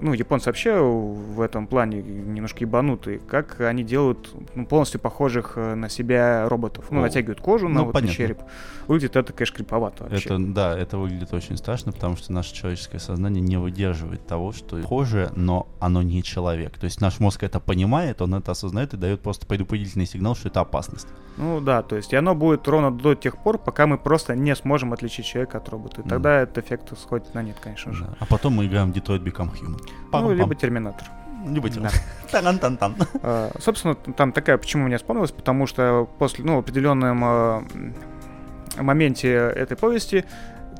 Ну, японцы вообще в этом плане немножко ебанутые. Как они делают ну, полностью похожих э, на себя роботов. Ну, О. натягивают кожу на Ну, вот понятно. череп. Выглядит это, конечно, криповато вообще. Это, да, это выглядит очень страшно, потому что наше человеческое сознание не выдерживает того, что похоже, но оно не человек. То есть наш мозг это понимает, он это осознает и дает просто предупредительный сигнал, что это опасность. Ну да, то есть и оно будет ровно до тех пор, пока мы просто не сможем отличить человека от робота. И тогда этот эффект сходит на нет, конечно же. Да. А потом мы играем в Detroit Become Human. Ну, либо Терминатор. Либо Да. Таран-тан-тан. А, Собственно, там такая, почему мне вспомнилось, потому что после, ну, определенном а, моменте этой повести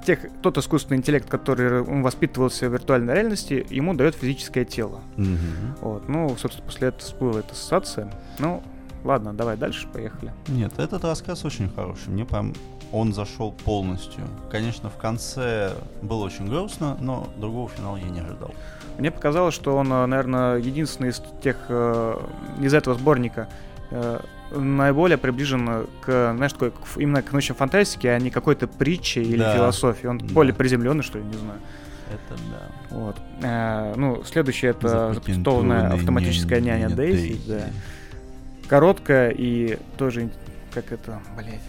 тех, тот искусственный интеллект, который воспитывался в виртуальной реальности, ему дает физическое тело. Мгм. Вот, ну, собственно, после этого всплыла эта ассоциация. Ну, ладно, давай дальше, поехали. Нет, этот рассказ очень хороший. Мне прям он зашел полностью. Конечно, в конце было очень грустно, но другого финала я не ожидал. Мне показалось, что он, наверное, единственный из тех, э, из этого сборника, э, наиболее приближен к, знаешь, такой, именно к научной фантастике, а не какой-то притче или Да. философии. Он Да. более приземленный, что ли, не знаю. Это да. Вот. Э, ну, следующее это Запатентованная автоматическая няня Дейзи. Да. Короткая и тоже, как это, блядь,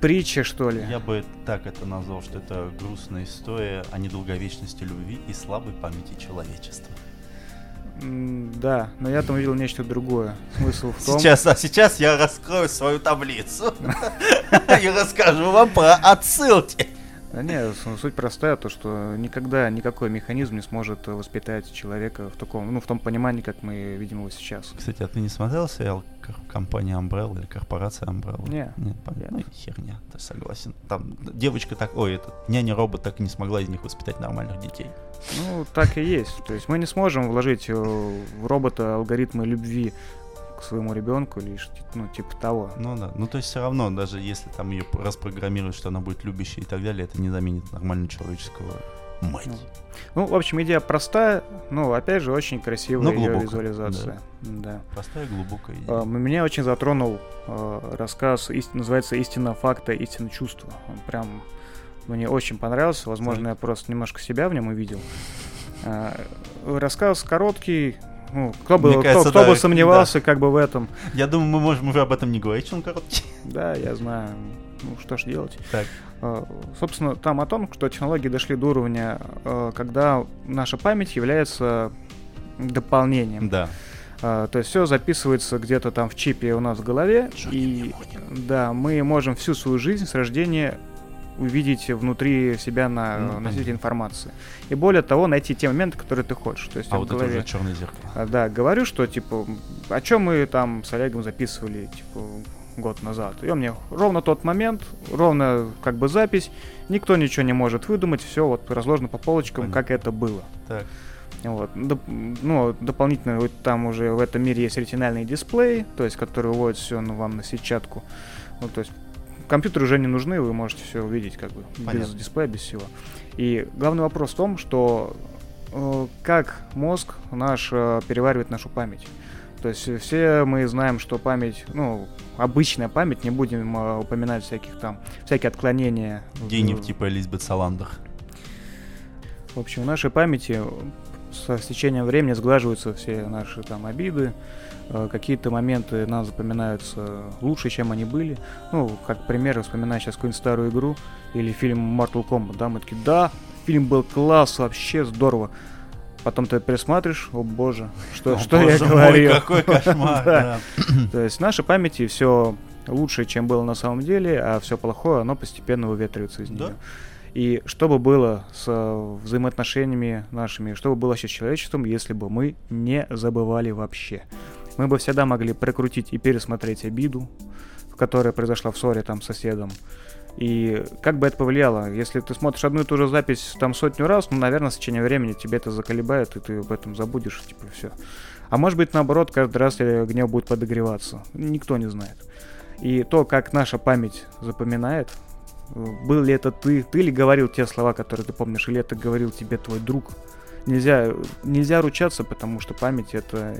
притча, что ли. Я бы так это назвал, что это грустная история о недолговечности любви и слабой памяти человечества. Да, но я там увидел нечто другое. Смысл в том... Сейчас, а сейчас я раскрою свою таблицу и расскажу вам про отсылки. Да не, с- суть простая, то что никогда никакой механизм не сможет воспитать человека в таком, ну, в том понимании, как мы видим его сейчас. Кстати, а ты не смотрел сериал компании Umbrella или корпорация Umbrella? Не. Нет, понятно. Ну, херня, ты согласен. Там девочка так, ой, этот няня-робот так и не смогла из них воспитать нормальных детей. Ну, так и есть. То есть мы не сможем вложить э, в робота алгоритмы любви к своему ребенку или ну, типа того. Ну да. Ну то есть все равно, даже если там ее распрограммируют, что она будет любящей и так далее, это не заменит нормального человеческого мать. Ну, Ну, в общем, идея простая, но, опять же, очень красивая ее визуализация. Да. Простая глубокая идея. А, Меня очень затронул э, рассказ, ист- называется «Истина факта, истина чувства». Он прям мне очень понравился. Возможно, я просто немножко себя в нем увидел. А, Рассказ короткий. Ну, кто бы, Мне кто- кажется, кто да, бы сомневался как бы в этом. Я думаю, мы можем уже об этом не говорить, что он короткий. Да, я знаю. Ну, что ж делать. Так. А, Собственно, там о том, что технологии дошли до уровня, э, когда наша память является дополнением. Да. А, то есть все записывается где-то там в чипе у нас в голове, и да, мы можем всю свою жизнь с рождения увидеть внутри себя на Ну, носитель информации. И более того, найти те моменты, которые ты хочешь. То есть А вот это голове, уже черное зеркало. а, да, говорю, что типа, о чем мы там с Олегом записывали, типа, год назад. И он мне ровно тот момент, ровно как бы запись, никто ничего не может выдумать, все вот разложено по полочкам, Понятно. как это было. Так. Вот. Доп- ну, дополнительно вот там уже в этом мире есть ретинальный дисплей, то есть который выводит все ну, вам на сетчатку. Ну, то есть компьютеры уже не нужны, вы можете все увидеть как бы без Понятно. дисплея, без всего. И главный вопрос в том, что э, как мозг наш э, переваривает нашу память. То есть э, все мы знаем, что память, ну, обычная память, не будем э, упоминать всяких там, всякие отклонения. в- Гениев типа Элизабет Саландер. в общем, в нашей памяти со стечением времени сглаживаются все наши там обиды, э, какие-то моменты нам запоминаются лучше, чем они были. Ну, как пример, вспоминаю сейчас какую-нибудь старую игру или фильм Mortal Kombat, да, мы такие, да, фильм был класс, вообще здорово. Потом ты пересматриваешь, о боже, что, О, что я боже мой, говорил. какой кошмар, Да. То есть в нашей памяти все лучше, чем было на самом деле, а все плохое, оно постепенно выветривается из Да. нее. И что бы было с э, взаимоотношениями нашими, что бы было сейчас с человечеством, если бы мы не забывали вообще? Мы бы всегда могли прокрутить и пересмотреть обиду, которая произошла в ссоре там с соседом. И как бы это повлияло? Если ты смотришь одну и ту же запись там сотню раз, ну, наверное, с течением времени тебе это заколебает, и ты об этом забудешь, типа, все. А может быть, наоборот, каждый раз гнев будет подогреваться. Никто не знает. И то, как наша память запоминает, э, был ли это ты, ты ли говорил те слова, которые ты помнишь, или это говорил тебе твой друг. Нельзя, нельзя ручаться, потому что память это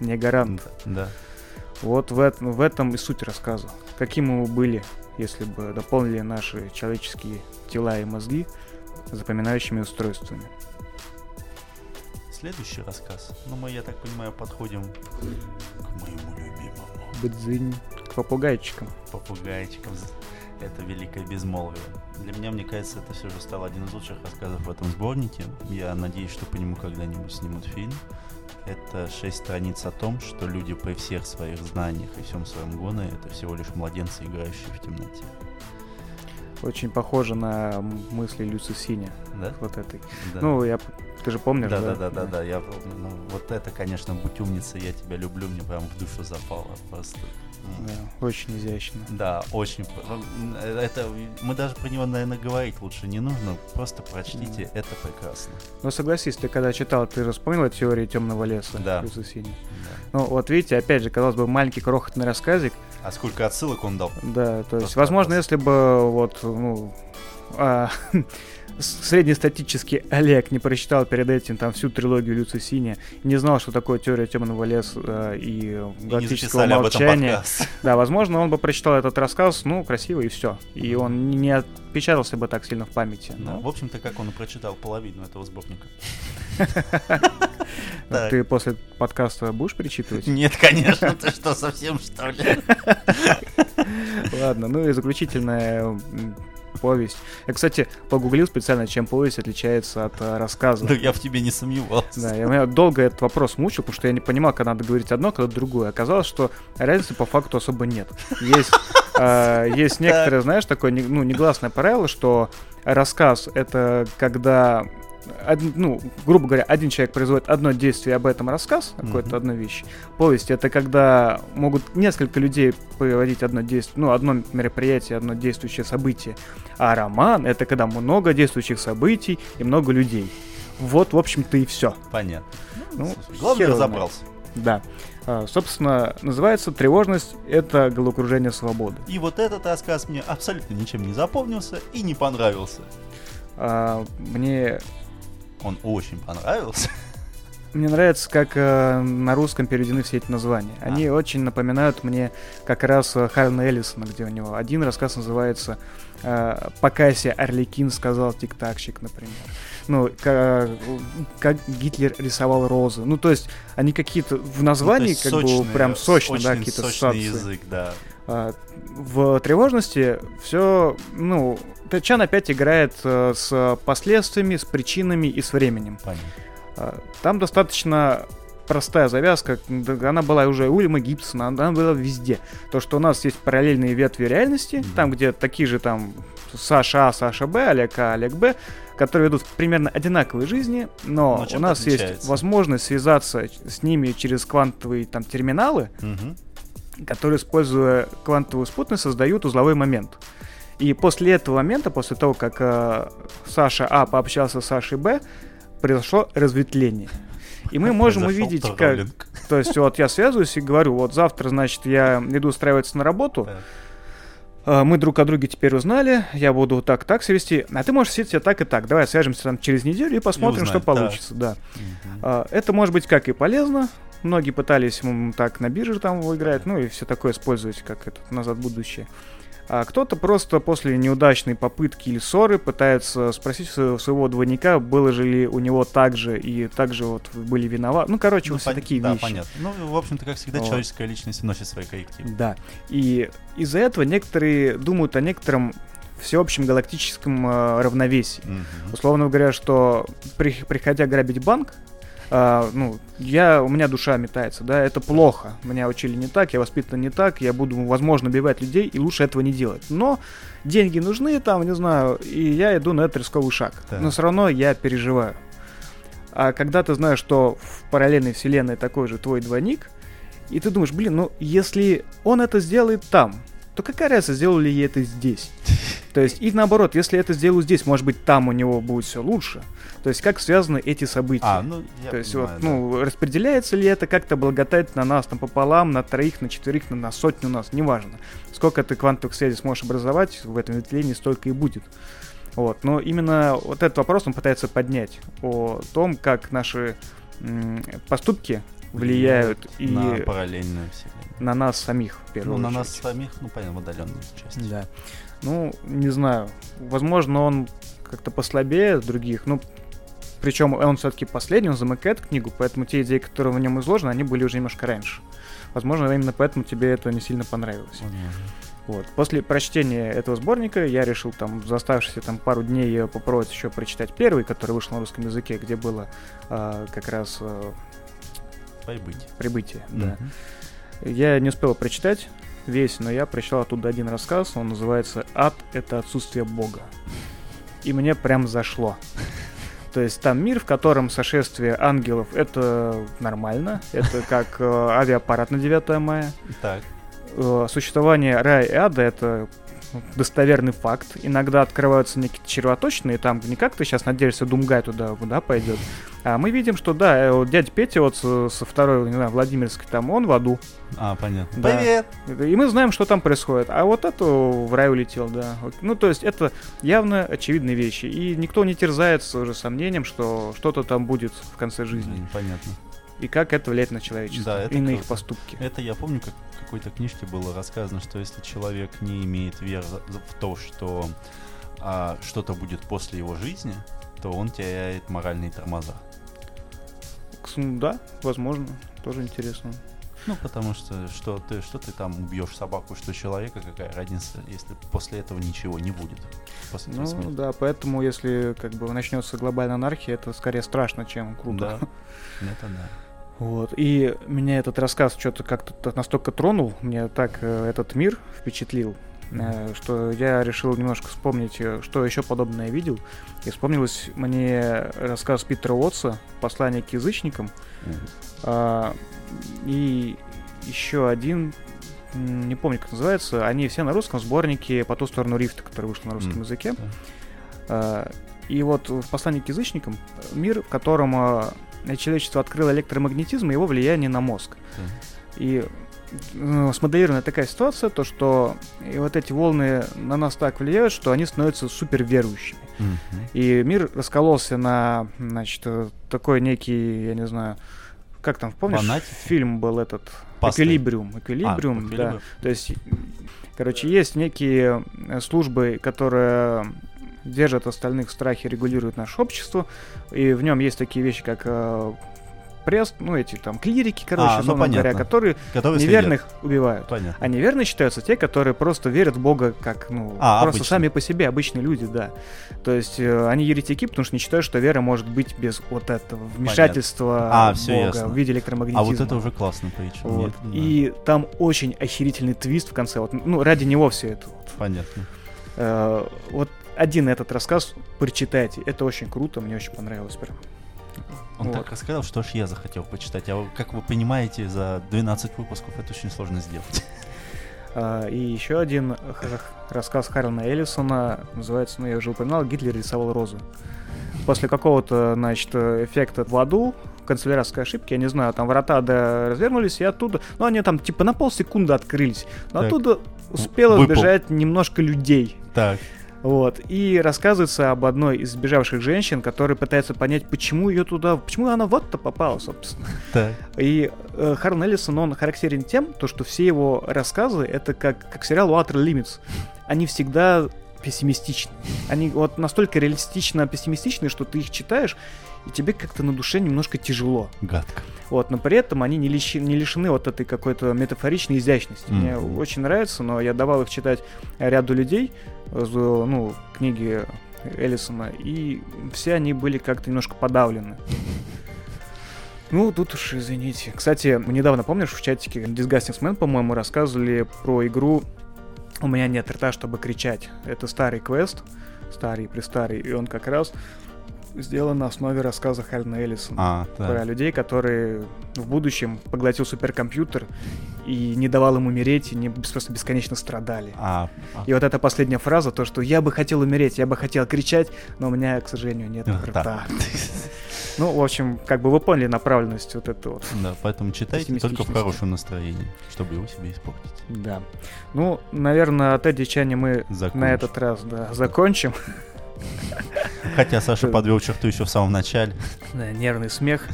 не гарант. Да. Вот в, эт- в этом и суть рассказа. Каким мы были, если бы дополнили наши человеческие тела и мозги запоминающими устройствами. Следующий рассказ. Ну, мы, я так понимаю, подходим к моему любимому Быдзынь. К попугайчикам. попугайчикам. Это великое безмолвие. Для меня, мне кажется, это все же стало один из лучших рассказов в этом сборнике. Я надеюсь, что по нему когда-нибудь снимут фильм. Это шесть страниц о том, что люди при всех своих знаниях и всем своем гоне это всего лишь младенцы, играющие в темноте. Очень похоже на мысли Люци Синя. Да? Вот этой. Да. Ну, я... Ты же помнишь, да, да? да, да, да, да, я. Ну, вот это, конечно, будь умницей, я тебя люблю, мне прям в душу запало просто. Да, очень изящно. Да, очень. Это мы даже про него, наверное, говорить лучше не нужно. Просто прочтите, Мгм. это прекрасно. Но согласись, ты когда читал, ты же вспомнила теорию темного леса Да. Люци Синя? Да. Ну, вот видите, опять же, казалось бы, маленький крохотный рассказик, А сколько отсылок он дал? Да, то есть, Просто возможно, класс. если бы вот, ну, а, среднестатический Олег не прочитал перед этим там всю трилогию Люци Синя, не знал, что такое теория темного леса э, и И галактического этом молчания. Да, возможно, он бы прочитал этот рассказ, ну, красиво и все. И он не отпечатался бы так сильно в памяти. Да, Но в общем-то, как он и прочитал половину этого сборника. ну, ты после подкаста будешь перечитывать? Нет, конечно, ты что, совсем что ли? Ладно, ну и заключительная м, повесть. Я, кстати, погуглил специально, чем повесть отличается от э, рассказа. Да я в тебе не сомневался. Да, я меня долго этот вопрос мучил, потому что я не понимал, когда надо говорить одно, когда другое. Оказалось, что разницы по факту особо нет. Есть, э, есть некоторые, знаешь, такое ну, негласное правило, что рассказ это когда од- ну, грубо говоря, один человек производит одно действие, об этом рассказ, какой-то Мгм. одну вещь. Повесть это когда могут несколько людей производить одно действие, ну, одно мероприятие, одно действующее событие. А роман это когда много действующих событий и много людей. Вот, в общем-то, и все. Понятно. Ну, Слушай, Главное, разобрался. Да. А, собственно, называется «Тревожность — это головокружение свободы». И вот этот рассказ мне абсолютно ничем не запомнился и не понравился. А, мне Он очень понравился. Мне нравится, как э, на русском переведены все эти названия. Они А. очень напоминают мне как раз э, Харна Эллисона, где у него один рассказ называется э, «Покайся, Орликин», сказал тик-такщик, например. Ну, ка- как Гитлер рисовал розы. Ну, то есть, они какие-то в названии Ну, то есть как бы сочные, прям сочно, да, какие-то сочный ассоциации. язык, да. А, В тревожности все, ну, Тачан опять играет э, с последствиями, с причинами и с временем. Понятно. А, Там достаточно простая завязка, она была уже у Уильяма Гибсона, она была везде. То, что у нас есть параллельные ветви реальности, Мгм. там, где такие же там Саша А, Саша Б, Олег А, Олег Б, которые ведут примерно одинаковые жизни, но Но у чем-то нас есть возможность связаться с ними через квантовые там терминалы, Мгм. которые, используя квантовую спутность, создают узловой момент. И после этого момента, после того, как э, Саша А пообщался с Сашей Б, произошло разветвление. И мы можем увидеть, как... То есть вот я связываюсь и говорю, вот завтра, значит, я иду устраиваться на работу, Так. э, мы друг о друге теперь узнали, я буду так-так себя вести, а ты можешь вести себя так и так. Давай свяжемся там через неделю и посмотрим, что узнаем, да. получится, да. Мгм. А, Это может быть как и полезно. Многие пытались так на бирже там выиграть, ну и все такое использовать, как это назад будущее. А кто-то просто после неудачной попытки или ссоры пытается спросить своего, своего двойника, было же ли у него так же и так же вот были виноваты. Ну, короче, Ну, вот все такие да, вещи. понятно. Ну, в общем-то, как всегда, Вот. человеческая личность носит свои коррективы. Да. И из-за этого некоторые думают о некотором всеобщем галактическом э, равновесии. Мгм. Условно говоря, что при- приходя грабить банк, а, ну, я, у меня душа метается, да, это плохо. Меня учили не так, я воспитан не так, я буду, возможно, убивать людей, и лучше этого не делать. Но деньги нужны, там, не знаю, и я иду на этот рисковый шаг. Так. Но все равно я переживаю. А когда ты знаешь, что в параллельной вселенной такой же твой двойник, и ты думаешь, блин, ну, если он это сделает там, то какая разница, сделал ли это здесь? То есть, и наоборот, если это сделаю здесь, может быть, там у него будет все лучше. То есть, как связаны эти события? А, ну, я То есть, понимаю, вот, да. ну, распределяется ли это как-то благотать на нас, там, пополам, на троих, на четверых, на, на сотню нас, неважно. Сколько ты квантовых связей сможешь образовать, в этом ветвлении столько и будет. Вот, но именно вот этот вопрос он пытается поднять о том, как наши поступки влияют и на параллельную вселенную. На нас самих, в первую Ну, на очередь. нас самих, ну, понятно, в отдаленной части. Да. Ну, не знаю. Возможно, он как-то послабее других. Ну, причем он все-таки последний, он замыкает книгу, поэтому те идеи, которые в нем изложены, они были уже немножко раньше. Возможно, именно поэтому тебе это не сильно понравилось. Возможно. Вот. После прочтения этого сборника я решил там за оставшиеся там пару дней э, попробовать еще прочитать первый, который вышел на русском языке, где было а, как раз э, Прибыть. прибытие. Да. Я не успел прочитать весь, но я прочитал оттуда один рассказ. Он называется «Ад — это отсутствие Бога». И мне прям зашло. То есть там мир, в котором сошествие ангелов — это нормально. Это как э, авиапарат на 9 мая. Так. Э, существование рая и ада — это достоверный факт. Иногда открываются некие червоточные, там не как ты сейчас надеешься, Думгай туда да, пойдет. А мы видим, что да, э, вот дядя Петя вот со, со второй, не знаю, Владимирской, там он в аду. А, понятно. Да. Привет! И мы знаем, что там происходит. А вот это в рай улетел, да. Ну, то есть это явно очевидные вещи. И никто не терзается уже сомнением, что что-то там будет в конце жизни. Понятно. И как это влияет на человечество. Да, это и на их круто. поступки. Это я помню, как в какой-то книжке было рассказано, что если человек не имеет веры в то, что а, что-то будет после его жизни, то он теряет моральные тормоза. Да, возможно. Тоже интересно. Ну, потому что что ты, что ты там убьешь собаку, что человека, какая разница, если после этого ничего не будет. После Ну смерти. да, поэтому если как бы начнется глобальная анархия, это скорее страшно, чем круто. Да. Это да. Вот. И меня этот рассказ что-то как-то настолько тронул, мне так э, этот мир впечатлил, э, что я решил немножко вспомнить, э, что еще подобное видел. И вспомнилось мне рассказ Питера Уотса «Послание к язычникам». А, и еще один, не помню, как называется, они все на русском сборнике «По ту сторону рифта», который вышел на русском М, языке. А, И вот в «Послании к язычникам» мир, в котором а, человечество открыло электромагнетизм и его влияние на мозг. Да. И ну, смоделирована такая ситуация, то что и вот эти волны на нас так влияют, что они становятся супер верующими. Мгм. И мир раскололся на, значит, э, такой некий, я не знаю, как там, помнишь, Фанатики? фильм был этот Пастырь. Эквилибриум. А, Эквилибриум, да. «Эквилибриум». То есть, короче, есть некие э, службы, которые держат остальных в страхе, регулируют наше общество, и в нем есть такие вещи, как э, пресс, ну эти там клирики, короче, А, ну, говоря, которые Которые неверных убивают. следят. Понятно. А неверные считаются те, которые просто верят в Бога как, ну, А, просто обычно. сами по себе, обычные люди, да. То есть э, они еретики, потому что не считают, что вера может быть без вот этого вмешательства А, всё Бога ясно. в виде А электромагнетизма. вот это уже классно притча. Вот. Нет, да. И там очень охерительный твист в конце. Вот, ну, ради него все это. Вот. Понятно. Э, вот один этот рассказ прочитайте. Это очень круто, мне очень понравилось прям. Он Вот. так рассказал, что аж я захотел почитать. А как вы понимаете, за 12 выпусков это очень сложно сделать. А, И еще один рассказ Харлана Эллисона называется, ну я уже упоминал, Гитлер рисовал розу. После какого-то, значит, эффекта в аду, канцелярской ошибки, я не знаю, там врата да, развернулись, и оттуда, ну они там типа на полсекунды открылись, но Так. оттуда успело Выпал. сбежать немножко людей. Так, Вот. И рассказывается об одной из сбежавших женщин, которая пытается понять, почему ее туда, почему она вот-то попала, собственно. так. И э, Харн Эллисон, он характерен тем, то, что все его рассказы, это как, как сериал Outer Limits. Они всегда пессимистичны. Они вот настолько реалистично пессимистичны, что ты их читаешь, и тебе как-то на душе немножко тяжело. Гадко. Вот, но при этом они не, лиши- не лишены вот этой какой-то метафоричной изящности. Мне Мгм. очень нравится, но я давал их читать ряду людей, ну, книги Эллисона, и все они были как-то немножко подавлены. Ну, тут уж извините. Кстати, недавно, помнишь, в чатике Disgusting Man, по-моему, рассказывали про игру «У меня нет рта, чтобы кричать». Это старый квест, старый, престарый, и он как раз сделан на основе рассказа Хальна Эллисона А, про людей, которые в будущем поглотил суперкомпьютер и не давал им умереть, и не просто бесконечно страдали. А, а, И вот эта последняя фраза, то, что я бы хотел умереть, я бы хотел кричать, но у меня, к сожалению, нет рта. рта. Ну, в общем, как бы вы поняли направленность вот вот. Да, поэтому читайте только в хорошем настроении, чтобы его себе испортить. Да. Ну, наверное, от Эдди Чани мы Закончим. на этот раз да, закончим. Хотя Саша подвел черту еще в самом начале. Да, нервный смех.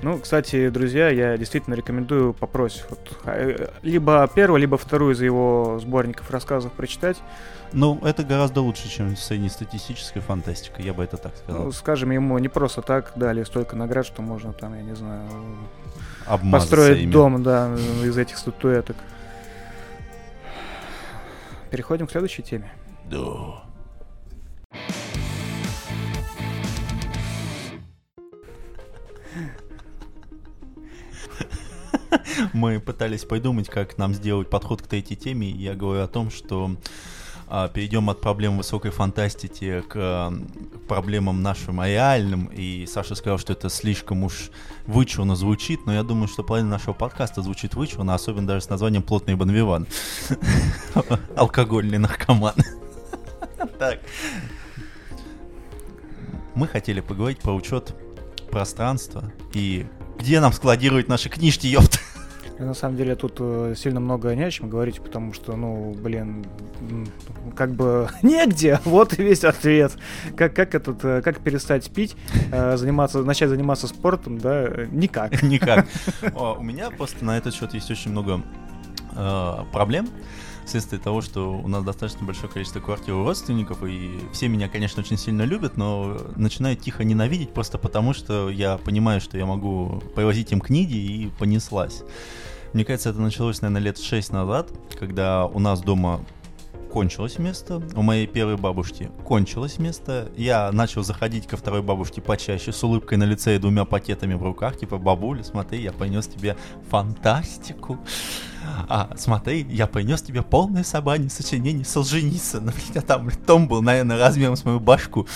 Ну, кстати, друзья, я действительно рекомендую попросить вот, э, либо первую, либо вторую из его сборников рассказов прочитать. Ну, это гораздо лучше, чем среднестатистическая фантастика, я бы это так сказал. Ну, скажем, ему не просто так дали столько наград, что можно там, я не знаю, Обмазаться построить ими. дом, да, из этих статуэток. Переходим к следующей теме. Да. Мы пытались придумать, как нам сделать подход к третьей теме. Я говорю о том, что а, перейдем от проблем высокой фантастики а, к проблемам нашим реальным. И Саша сказал, что это слишком уж вычурно звучит, но я думаю, что половина нашего подкаста звучит вычурно, особенно даже с названием «Плотный Бонвиван». Алкогольный наркоман. Так. Мы хотели поговорить про учет пространства и где нам складировать наши книжки, ёпт. На самом деле тут э, сильно много не о чем говорить, потому что, ну, блин, как бы негде. Вот и весь ответ. Как, как этот, э, как перестать пить, э, заниматься, начать заниматься спортом, да, никак. Никак. У меня просто на этот счет есть очень много проблем. Вследствие того, что у нас достаточно большое количество квартир у родственников, и все меня, конечно, очень сильно любят, но начинают тихо ненавидеть просто потому, что я понимаю, что я могу привозить им книги, и понеслась. Мне кажется, это началось, наверное, лет шесть назад, когда у нас дома кончилось место, у моей первой бабушки кончилось место, я начал заходить ко второй бабушке почаще с улыбкой на лице и двумя пакетами в руках, типа, бабуля, смотри, я принес тебе фантастику, а, смотри, я принес тебе полное собрание сочинений Солженицына, меня там том был, наверное, размером с мою башку,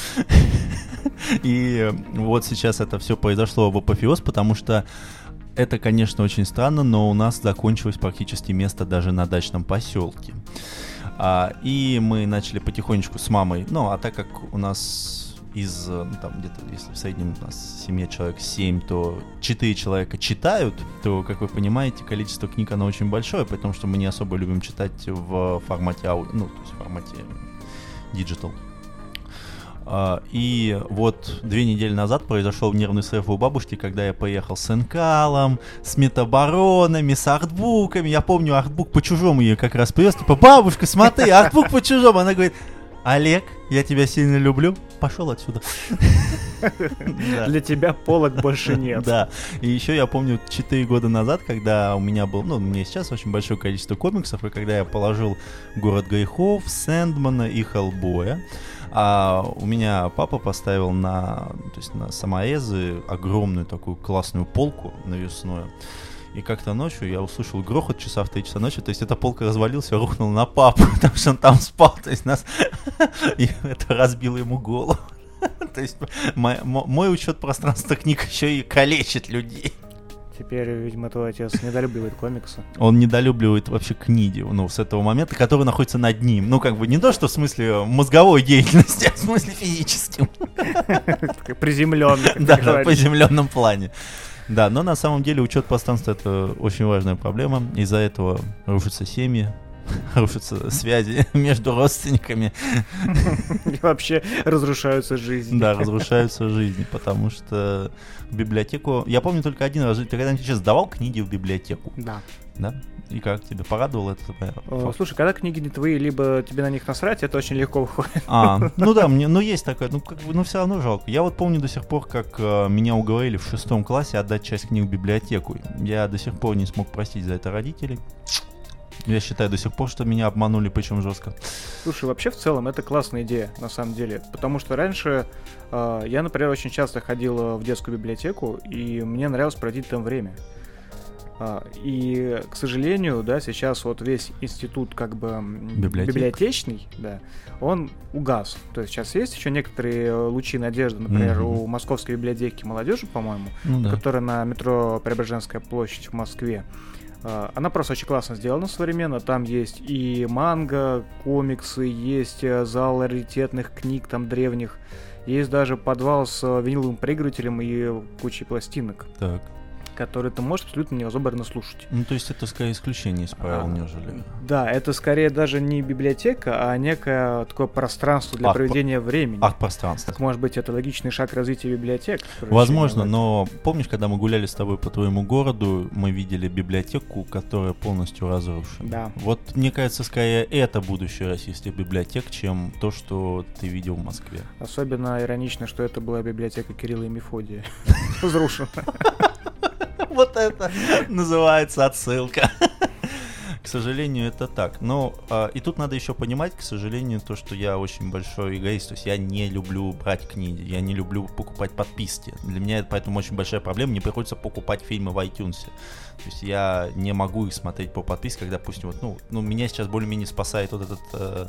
и вот сейчас это все произошло в апофеоз, потому что это, конечно, очень странно, но у нас закончилось практически место даже на дачном поселке. А, и мы начали потихонечку с мамой. Ну, а так как у нас из, ну, там, где-то, если в среднем у нас в семье человек 7, то 4 человека читают, то, как вы понимаете, количество книг, оно очень большое, потому что мы не особо любим читать в формате аудио, ну, то есть в формате digital. А, и вот две недели назад произошел нервный срыв у бабушки, когда я поехал с инкалом, с метабаронами, с артбуками. Я помню, артбук по-чужому ее как раз привез. Типа, бабушка, смотри, артбук по-чужому. Она говорит, Олег, я тебя сильно люблю, пошел отсюда. Для тебя полок больше нет. Да. И еще я помню 4 года назад, когда у меня был, ну, у меня сейчас очень большое количество комиксов, и когда я положил «Город грехов», «Сэндмана» и «Хеллбоя», а у меня папа поставил на, то есть на саморезы огромную такую классную полку навесную. И как-то ночью я услышал грохот часа в 3 часа ночи, то есть эта полка развалилась, я рухнул на папу, потому что он там спал, то есть нас... И это разбило ему голову. То есть мой, мой учет пространства книг еще и калечит людей. Теперь, видимо, твой отец недолюбливает комиксы. Он недолюбливает вообще книги, ну, с этого момента, который находится над ним. Ну, как бы не то, что в смысле мозговой деятельности, а в смысле физическим. Приземленный. Да, в приземленном плане. Да, но на самом деле учет пространства это очень важная проблема. Из-за этого рушатся семьи, рушатся связи между родственниками. И вообще разрушаются жизни. Да, разрушаются жизни, потому что в библиотеку... Я помню только один раз, ты когда-нибудь сейчас сдавал книги в библиотеку? Да. Да? И как тебе порадовал это? О, слушай, когда книги не твои, либо тебе на них насрать, это очень легко выходит. А, ну да, мне, ну есть такое, ну как бы, ну все равно жалко. Я вот помню до сих пор, как э, меня уговорили в шестом классе отдать часть книг в библиотеку. Я до сих пор не смог простить за это родителей. Я считаю до сих пор, что меня обманули, причем жестко. Слушай, вообще в целом это классная идея, на самом деле. Потому что раньше э, я, например, очень часто ходил в детскую библиотеку, и мне нравилось проводить там время. А, и, к сожалению, да, сейчас вот весь институт как бы Библиотек. библиотечный, да, он угас. То есть сейчас есть еще некоторые лучи надежды, например, mm-hmm. у Московской библиотеки молодежи, по-моему, ну, да. которая на метро Преображенская площадь в Москве. А, она просто очень классно сделана современно. Там есть и манга, комиксы, есть э, зал раритетных книг, там древних. Есть даже подвал с э, виниловым проигрывателем и кучей пластинок. Так которые ты можешь абсолютно неразобранно слушать. Ну, то есть это скорее исключение из правил, а, нежели... Да, это скорее даже не библиотека, а некое такое пространство для арт проведения времени. Арт-пространство. может быть, это логичный шаг развития библиотек. Возможно, но помнишь, когда мы гуляли с тобой по твоему городу, мы видели библиотеку, которая полностью разрушена. Да. Вот, мне кажется, скорее это будущее российских библиотек, чем то, что ты видел в Москве. Особенно иронично, что это была библиотека Кирилла и Мефодия. Разрушена. Вот это называется отсылка. К сожалению, это так. Но э, и тут надо еще понимать, к сожалению, то, что я очень большой эгоист. То есть я не люблю брать книги, я не люблю покупать подписки. Для меня это поэтому очень большая проблема. Мне приходится покупать фильмы в iTunes. То есть я не могу их смотреть по подписке, когда, допустим, вот, ну, ну меня сейчас более-менее спасает вот этот э,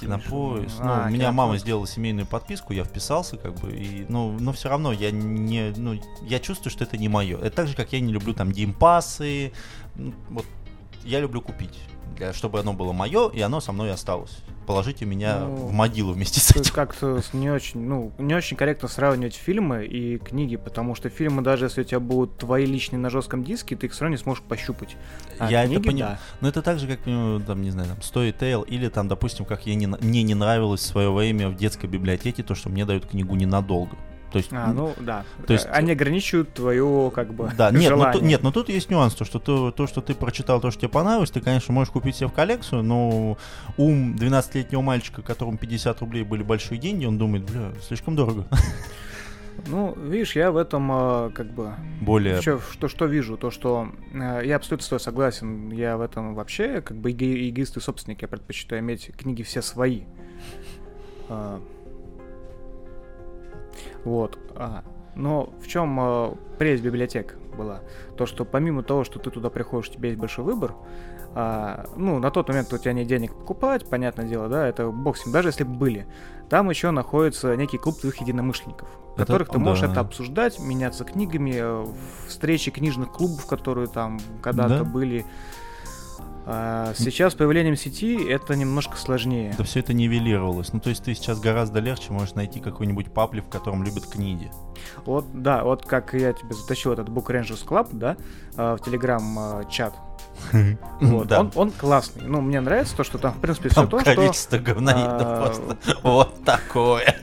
Кинопоиск. Ну, а, меня мама сделала семейную подписку, я вписался, как бы, и, ну, но все равно я не, ну, я чувствую, что это не мое. Это так же, как я не люблю там геймпасы, вот, я люблю купить, для, чтобы оно было мое, и оно со мной осталось положите меня ну, в могилу вместе с этим. Как-то не очень, ну, не очень корректно сравнивать фильмы и книги, потому что фильмы, даже если у тебя будут твои личные на жестком диске, ты их все равно не сможешь пощупать. А Я книги, это понимаю. Да. Но это так же, как, ну, там, не знаю, там, Storytel, или там, допустим, как я не, мне не нравилось в свое время в детской библиотеке, то, что мне дают книгу ненадолго. То есть, а, ну да. То есть, Они ограничивают твое как бы да, нет, желание. Но, нет, но тут есть нюанс, то что, ты, то, что ты прочитал, то, что тебе понравилось, ты, конечно, можешь купить себе в коллекцию, но ум 12-летнего мальчика, которому 50 рублей были большие деньги, он думает, бля, слишком дорого. Ну, видишь, я в этом э, как бы... Более... Что, что, что вижу? То, что э, я абсолютно с тобой согласен. Я в этом вообще как бы эго- эгоист и собственник. Я предпочитаю иметь книги все свои. Э, вот. А, но в чем э, прелесть библиотек была? То, что помимо того, что ты туда приходишь, у тебя есть большой выбор, а, ну, на тот момент у тебя нет денег покупать, понятное дело, да, это бог с ним, даже если бы были. Там еще находится некий клуб твоих единомышленников, в которых ты можешь да. это обсуждать, меняться книгами, встречи книжных клубов, которые там когда-то да? были. А сейчас с появлением сети это немножко сложнее. Да все это нивелировалось. Ну, то есть ты сейчас гораздо легче можешь найти какой-нибудь паблик, в котором любят книги. Вот, да, вот как я тебе затащил этот Book Rangers Club, да, а, в Телеграм-чат. Вот, Да. он, он классный. Ну, мне нравится то, что там, в принципе, все Там то, что... количество говноидов а, просто вот такое.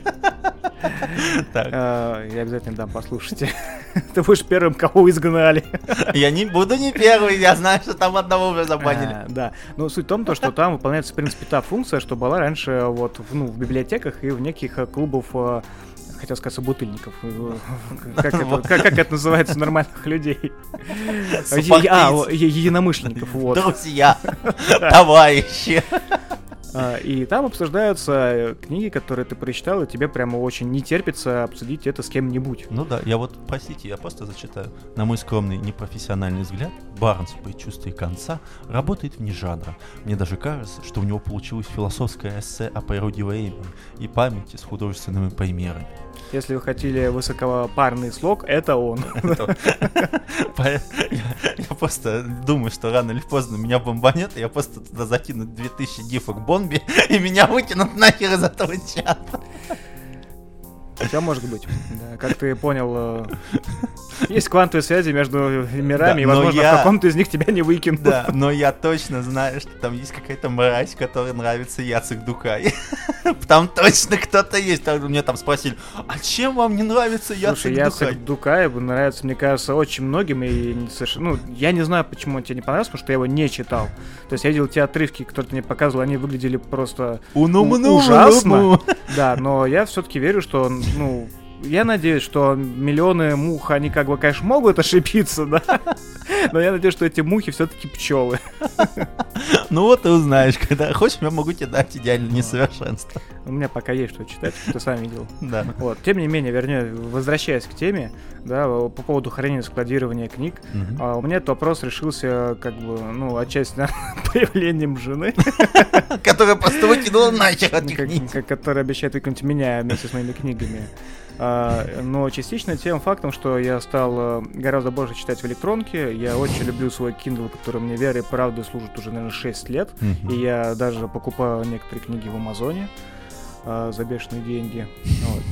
Так, а, я обязательно дам, послушайте. Ты будешь первым, кого изгнали. я не буду не первый, я знаю, что там одного уже забанили. А, Да, но суть в том, то, что там выполняется, в принципе, та функция, что была раньше вот в, ну, в библиотеках и в неких э, клубов, э, хотел сказать, собутыльников. Э, Как это, как, как это называется нормальных людей? А, единомышленников, вот. Друзья, товарищи. А, И там обсуждаются э, книги, которые ты прочитал, и тебе прямо очень не терпится обсудить это с кем-нибудь. Ну да, я вот, простите, я просто зачитаю. На мой скромный непрофессиональный взгляд, Барнс при чувстве конца работает вне жанра. Мне даже кажется, что у него получилось философское эссе о природе времени и памяти с художественными примерами. Если вы хотели высокопарный слог, это он. Я просто думаю, что рано или поздно меня бомбанет, и я просто туда закину 2000 гифок бомби, и меня вытянут нахер из этого чата. Все может быть. Да, как ты понял, э, есть квантовые связи между мирами, Да, и, но возможно, я- в каком-то из них тебя не выкинут. Да, но я точно знаю, что там есть какая-то мразь, которой нравится Яцек Дукай. Там точно кто-то есть. Там Мне там спросили, а чем вам не нравится Слушай, Яцек Дукай? Яцек Дукаев нравится, мне кажется, очень многим, и совершенно... Ну, я не знаю, почему он тебе не понравился, потому что я его не читал. То есть я видел те отрывки, которые ты мне показывал, они выглядели просто ужасно. Да, но я все-таки верю, что, ну, я надеюсь, что миллионы мух, они как бы, конечно, могут ошибиться, да, но я надеюсь, что эти мухи все-таки пчелы. Ну вот ты узнаешь, когда хочешь, я могу тебе дать идеальное несовершенство. У меня пока есть что читать, ты сам видел. Да. Вот, тем не менее, вернее, возвращаясь к теме, да, по поводу хранения и складирования книг, а, у меня этот вопрос решился, как бы, ну, отчасти на появлением жены, Которая просто выкинула нахер от книг. которая обещает выкинуть меня вместе с моими книгами. А, но частично тем фактом, что я стал э, гораздо больше читать в электронке. Я очень люблю свой Kindle, который мне верой и правдой служит уже, наверное, 6 лет. И я даже покупаю некоторые книги в Амазоне а, за бешеные деньги. Вот.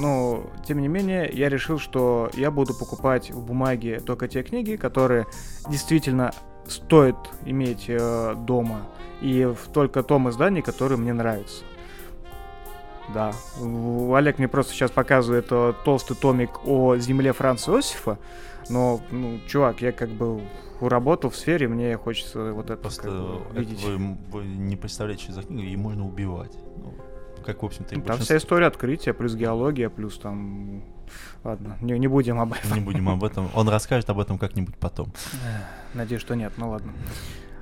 Но, тем не менее, я решил, что я буду покупать в бумаге только те книги, которые действительно стоит иметь э, дома. И в только том издании, которое мне нравится. Да. Олег мне просто сейчас показывает э, толстый томик о земле Франца Иосифа. Но, ну, чувак, я как бы работал в сфере, мне хочется вот это Просто как бы это видеть. вы, вы не представляете, что за книга, ее можно убивать. Ну, как, в общем-то, и Ну, Там большинство. вся история открытия, плюс геология, плюс там... Ладно, не, не будем об этом. Не будем об этом. Он расскажет об этом как-нибудь потом. Надеюсь, что нет, ну ладно.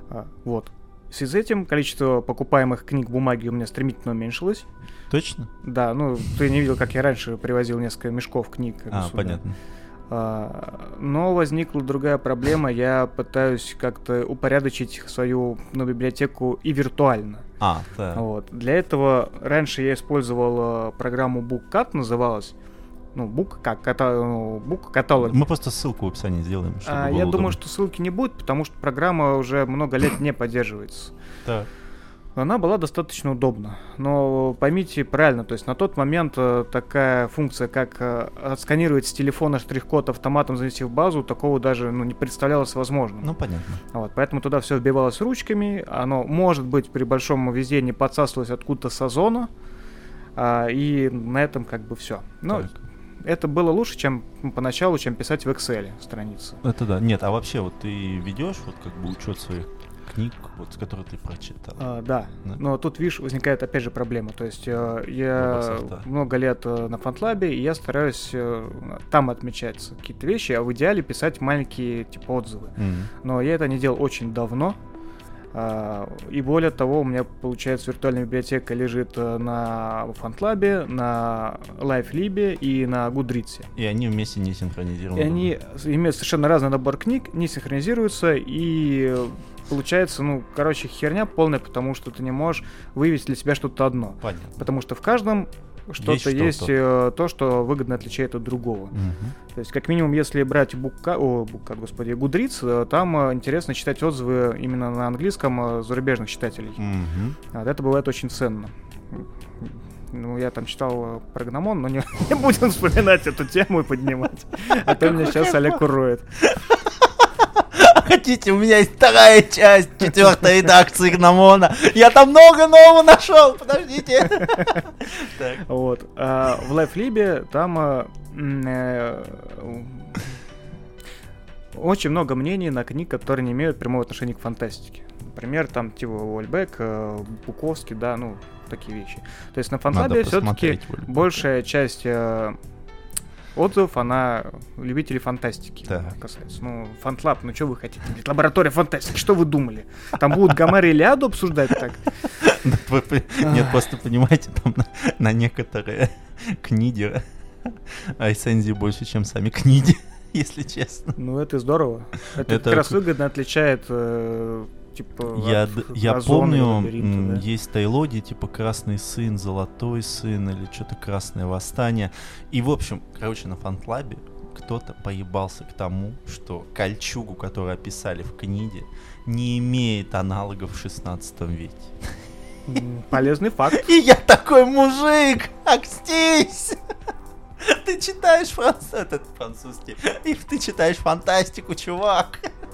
А, вот. В связи с этим количество покупаемых книг бумаги у меня стремительно уменьшилось. Точно? Да, ну, ты не видел, как я раньше привозил несколько мешков книг. А, сюда. понятно. А, но возникла другая проблема. Я пытаюсь как-то упорядочить свою ну, библиотеку и виртуально. А, да. Вот. Для этого раньше я использовал э, программу BookCat, называлась. Ну, Book как ну, Book каталог. Мы просто ссылку в описании сделаем, чтобы А, я удобно. думаю, что ссылки не будет, потому что программа уже много лет не поддерживается. Так. Она была достаточно удобна. Но поймите правильно, то есть на тот момент э, такая функция, как э, отсканировать с телефона штрих-код автоматом занести в базу, такого даже ну, не представлялось возможным. Ну, понятно. Вот, поэтому туда все вбивалось ручками. Оно, может быть, при большом везении подсасывалось откуда-то с озона. а, и на этом как бы все. Но Так. Это было лучше, чем поначалу, чем писать в Excel страницы. Это да. Нет, а вообще вот ты ведешь вот как бы учет своих книг, вот, которые ты прочитал. А, да. Да. но тут, видишь, возникает опять же проблема. То есть э, я да. много лет э, на фантлабе, и я стараюсь э, там отмечать какие-то вещи, а в идеале писать маленькие типа отзывы. Мгм. Но я это не делал очень давно. А, И более того, у меня, получается, виртуальная библиотека лежит э, на фантлабе, на LiveLib и на Гудрице. И они вместе не синхронизированы. И они имеют совершенно разный набор книг, не синхронизируются, и э, получается, ну, короче, херня полная, потому что ты не можешь вывести для себя что-то одно. Понятно. Потому что в каждом что-то есть, что-то. э, то, что выгодно отличает от другого. Мгм. То есть, как минимум, если брать Букка, о, Букка, господи, Гудриц, э, там э, интересно читать отзывы именно на английском зарубежных читателей. Вот это бывает очень ценно. Ну, я там читал про гномон, но не, не будем вспоминать эту тему и поднимать. А то меня сейчас Олег уроет. Хотите, у меня есть вторая часть четвертой редакции Гномона. Я там много нового нашел. Подождите. Вот. А в LiveLib там м, э, очень много мнений на книг, которые не имеют прямого отношения к фантастике. Например, там типа Уольбек, э, Буковский, да, ну, такие вещи. То есть на фантлабе Надо все-таки большая часть э, отзывов, она любителей фантастики Так. касается. Ну, фантлаб, ну что вы хотите? Говорит, Лаборатория фантастики, что вы думали? Там будут Гомер и Илиаду обсуждать так? Да Нет, просто понимаете, там на, некоторые книги рецензии больше, чем сами книги, если честно. Ну, это здорово. Это, Это как раз выгодно отличает, э, типа, Я, д- я помню, да. есть тайлоги, типа Красный сын, Золотой сын или что-то Красное восстание. И, в общем, короче, на фантлабе кто-то поебался к тому, что кольчугу, которую описали в книге, не имеет аналогов в 16 веке. Полезный факт. И я такой мужик, акстись! Ты читаешь франц... этот французский, и ты читаешь фантастику, чувак.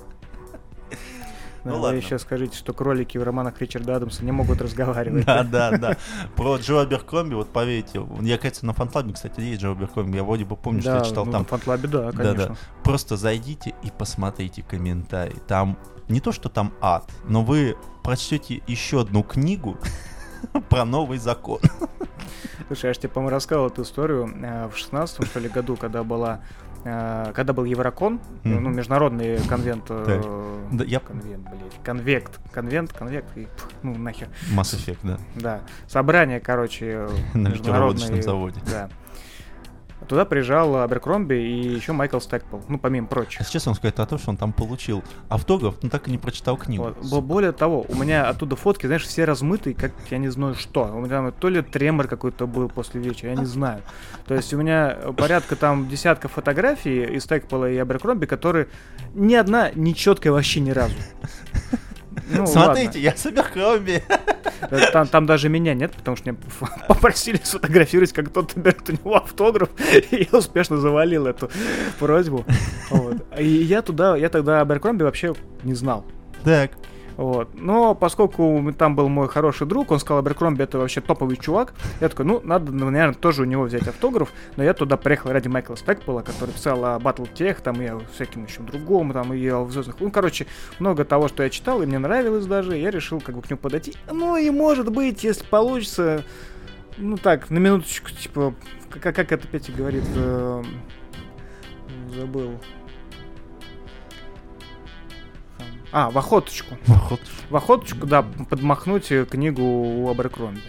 Ну Да, ладно. Вы еще скажите, что кролики в романах Ричарда Адамса не могут разговаривать. Да, да, да. Про Джо Аберкромби, вот поверьте, я, кажется, на фантлабе, кстати, есть Джо Аберкромби, я вроде бы помню, что я читал ну, там. на фантлабе, да, конечно. Просто зайдите и посмотрите комментарии. Там не то, что там ад, но вы прочтете еще одну книгу про новый закон. Слушай, я же тебе, по-моему, рассказывал эту историю э, в 16 что ли, году, когда была когда был Еврокон, ну, международный конвент, э, Да, я- конвент, блядь, конвект, конвент, конвект, и, ну, нахер, Mass Effect, да. да, собрание, короче, э, На ликероводочном заводе. да. Туда приезжал Аберкромби и еще Майкл Стэкпол, ну, помимо прочих. А сейчас он сказать о том, что он там получил автограф, но так и не прочитал книгу. Вот. Бо- Более того, у меня оттуда фотки, знаешь, все размытые, как я не знаю что. У меня там то ли тремор какой-то был после вечера, я не знаю. То есть у меня порядка там десятка фотографий из Текпола и Аберкромби, которые ни одна не четкая вообще ни разу. Ну, Смотрите, я ладно. Э, Там, там даже меня нет, потому что меня попросили сфотографировать, как кто-то берет у него автограф, и я успешно завалил эту просьбу. Вот. И я туда, я тогда Аберкромби вообще не знал. Так. Вот. Но поскольку там был мой хороший друг, он сказал, Аберкромби это вообще топовый чувак, я такой, ну, надо, наверное, тоже у него взять автограф, но я туда приехал ради Майкла Стэкпола, который писал о Battletech, там, и о всяким еще другом, там, и о звездных... Ну, короче, много того, что я читал, и мне нравилось даже, я решил как бы к нему подойти. Ну, и может быть, если получится, ну, так, на минуточку, типа, как, как это Петя говорит, эм, забыл. А, в охоточку Вот. в охоточку, да, подмахнуть книгу у Аберкромби.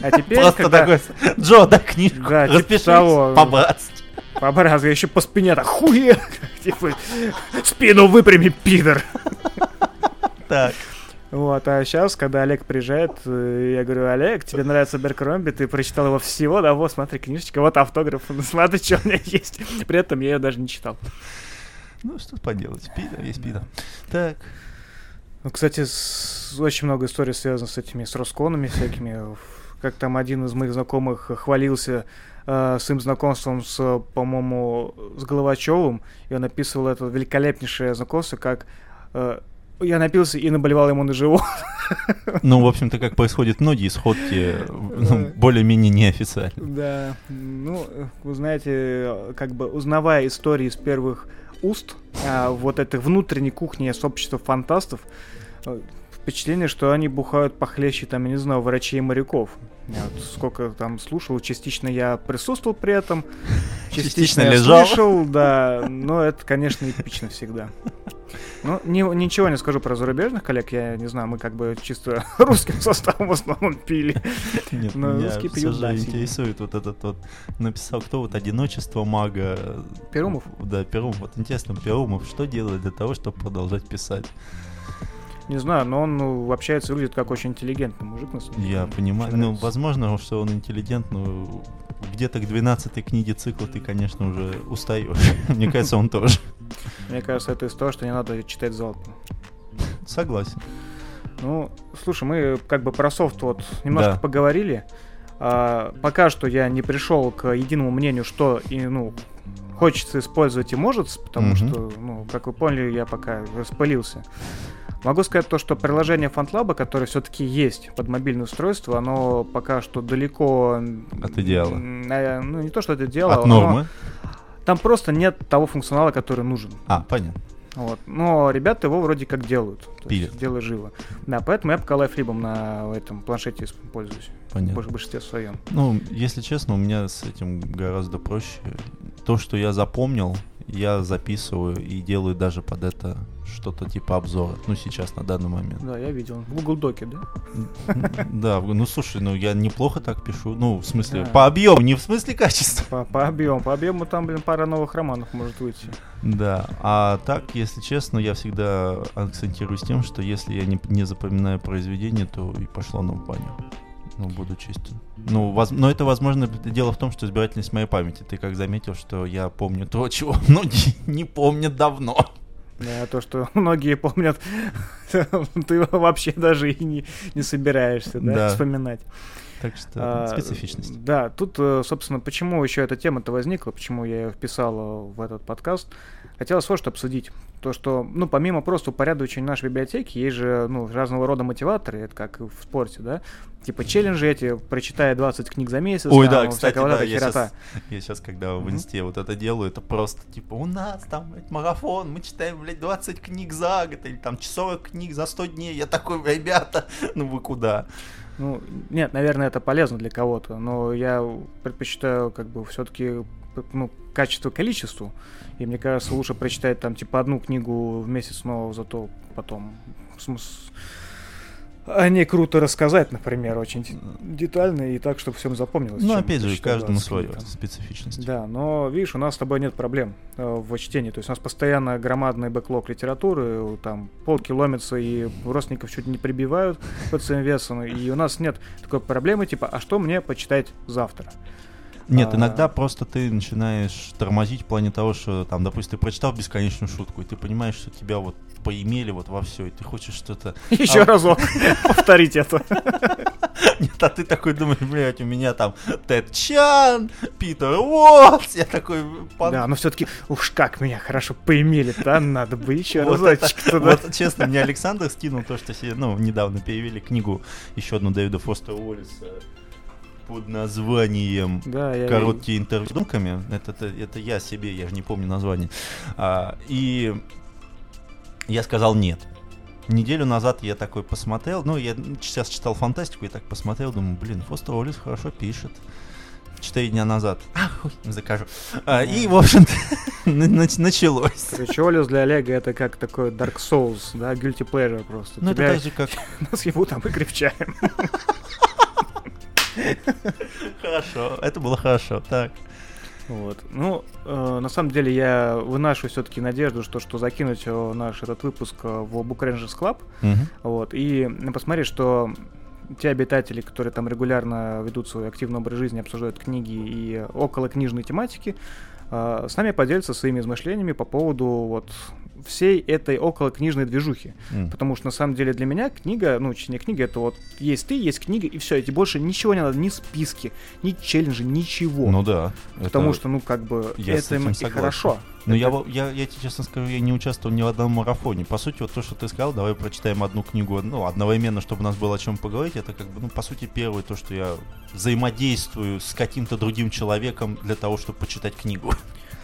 А теперь, Просто такой, Джо, дай книжку, Да, типа распишись того. по-братски. по образу я еще по спине так хуе, типа, спину выпрями, пидор. Так. Вот, а сейчас, когда Олег приезжает, э, я говорю, Олег, тебе нравится Беркромби, ты прочитал его всего, да, вот, смотри, книжечка, вот автограф, ну, смотри, что у меня есть. При этом я ее даже не читал. Ну, что поделать, пидор есть пидор. Так. Ну, кстати, с- очень много историй связано с этими, с Росконами всякими. Как там один из моих знакомых хвалился э, своим знакомством с, по-моему, с Головачевым, и он описывал это великолепнейшее знакомство, как э, я напился и наболевал ему на живот. Ну, в общем-то, как происходят многие сходки, ну, более-менее неофициально. Да, ну, вы знаете, как бы узнавая истории из первых уст а, вот этой внутренней кухни сообщества фантастов, э, впечатление, что они бухают похлеще, там, я не знаю, врачей и моряков. Я вот сколько там слушал, частично я присутствовал при этом, частично, Частично я лежал. слышал, да, но это, конечно, эпично всегда. Ну, ни- ничего не скажу про зарубежных коллег, я не знаю, мы как бы чисто русским составом в основном пили. Нет, Ну, меня русский все пьют, же да, интересует вот этот вот, написал кто вот «Одиночество мага». Перумов? Да, Перумов. Вот интересно, Перумов что делает для того, чтобы продолжать писать? Не знаю, но он ну, общается, выглядит как очень интеллигентный мужик, на самом деле. Я понимаю, ну, возможно, что он интеллигент, но где-то к 12 книге цикла ты, конечно, уже устаешь. Мне кажется, он тоже. Мне кажется, это из того, что не надо читать залпом. Согласен. Ну, слушай, мы как бы про софт вот немножко Да. поговорили. А, пока что я не пришел к единому мнению, что и, ну, хочется использовать и может, потому Мгм. что, ну, как вы поняли, я пока распылился. Могу сказать то, что приложение FantLab, которое все-таки есть под мобильное устройство, оно пока что далеко... От идеала. э, Ну, не то, что это идеал, От оно- нормы. Там просто нет того функционала, который нужен. А, понятно. Вот. Но ребята его вроде как делают. Пилят. делают живо. Да, поэтому я пока лайфлибом на этом планшете пользуюсь. Понятно. В большинстве своем. Ну, если честно, у меня с этим гораздо проще. То, что я запомнил, я записываю и делаю даже под это что-то типа обзора. Ну, сейчас, на данный момент. Да, я видел. В Google Доке, да? Да, ну слушай, ну я неплохо так пишу. Ну, в смысле, по объему, не в смысле качества. По, объему. По объему там, блин, пара новых романов может выйти. Да, а так, если честно, я всегда акцентируюсь тем, что если я не, запоминаю произведение, то и пошло в баню. Ну, буду честен. Ну, воз- но это, возможно, дело в том, что избирательность моей памяти. Ты как заметил, что я помню то, чего многие не помнят давно. Да, то, что многие помнят, ты вообще даже и не, не собираешься, да, Да. вспоминать. Так что А, специфичность. Да, тут, э, собственно, почему еще эта тема-то возникла, почему я ее вписал э, в этот подкаст. Хотелось вот что обсудить. То, что, ну, помимо просто упорядочения нашей библиотеки, есть же, ну, разного рода мотиваторы, это как в спорте, да? Типа челленджи эти, прочитай 20 книг за месяц. Ой, там, да, кстати, да, я сейчас, я сейчас, когда в инсте вот это делаю, это просто типа у нас там блядь, марафон, мы читаем, блядь, 20 книг за год, или там часовых книг за 100 дней. Я такой, ребята, ну вы куда? Ну, нет, наверное, это полезно для кого-то, но я предпочитаю как бы все-таки ну, качество количеству. И мне кажется, лучше прочитать там типа одну книгу в месяц, но зато потом смыс- о ней круто рассказать, например, очень детально и так, чтобы всем запомнилось. Ну, опять же, каждому 20 книг свое, специфичность. Да, но видишь, у нас с тобой нет проблем э, в чтении. То есть у нас постоянно громадный бэклог литературы, э, там полки ломятся и родственников чуть не прибивают под своим весом. И у нас нет такой проблемы, типа, а что мне почитать завтра? Нет, А. иногда просто ты начинаешь тормозить в плане того, что там, допустим, ты прочитал бесконечную шутку, и ты понимаешь, что тебя вот поимели вот во все, и ты хочешь что-то... Еще А- разок повторить это. Нет, а ты такой думаешь, блядь, у меня там Тед Чан, Питер Уотс, я такой... Да, но все-таки, уж как меня хорошо поимели, да, надо бы еще разочек туда. Вот, честно, мне Александр скинул то, что себе, ну, недавно перевели книгу, еще одну Дэвида Фостера Уоллиса под названием Да, я короткие интервью с думками. Это, это, это я себе, я же не помню название. А, и я сказал нет. Неделю назад я такой посмотрел, ну, я сейчас читал фантастику и так посмотрел, думаю, блин, Фостер Уоллес хорошо пишет. Четыре дня назад. А, хуй, закажу. А, и, в общем-то, нач- началось. Короче, Олес для Олега это как такой Dark Souls, да, guilty pleasure просто. Ну, это Тебя так же, как... нас его там и крепчаем. Хорошо, это было хорошо. Так. Вот. Ну, э, на самом деле я выношу все-таки надежду, что, что закинуть э, наш этот выпуск э, в Book Rangers Club, Мгм. вот, и посмотреть, что те обитатели, которые там регулярно ведут свой активный образ жизни, обсуждают книги и около книжной тематики, э, с нами поделятся своими измышлениями по поводу вот всей этой около книжной движухи. М. Потому что на самом деле для меня книга, ну, чтение книги, это вот есть ты, есть книга, и все, и тебе больше ничего не надо, ни списки, ни челленджи, ничего. Ну да. Потому это- что, ну, как бы, я это и согласен. хорошо. Ну, я, я, я тебе честно скажу, я не участвовал ни в одном марафоне. По сути, вот то, что ты сказал, давай прочитаем одну книгу, ну, одновременно, чтобы у нас было о чем поговорить, это как бы, ну, по сути, первое то, что я взаимодействую с каким-то другим человеком для того, чтобы почитать книгу.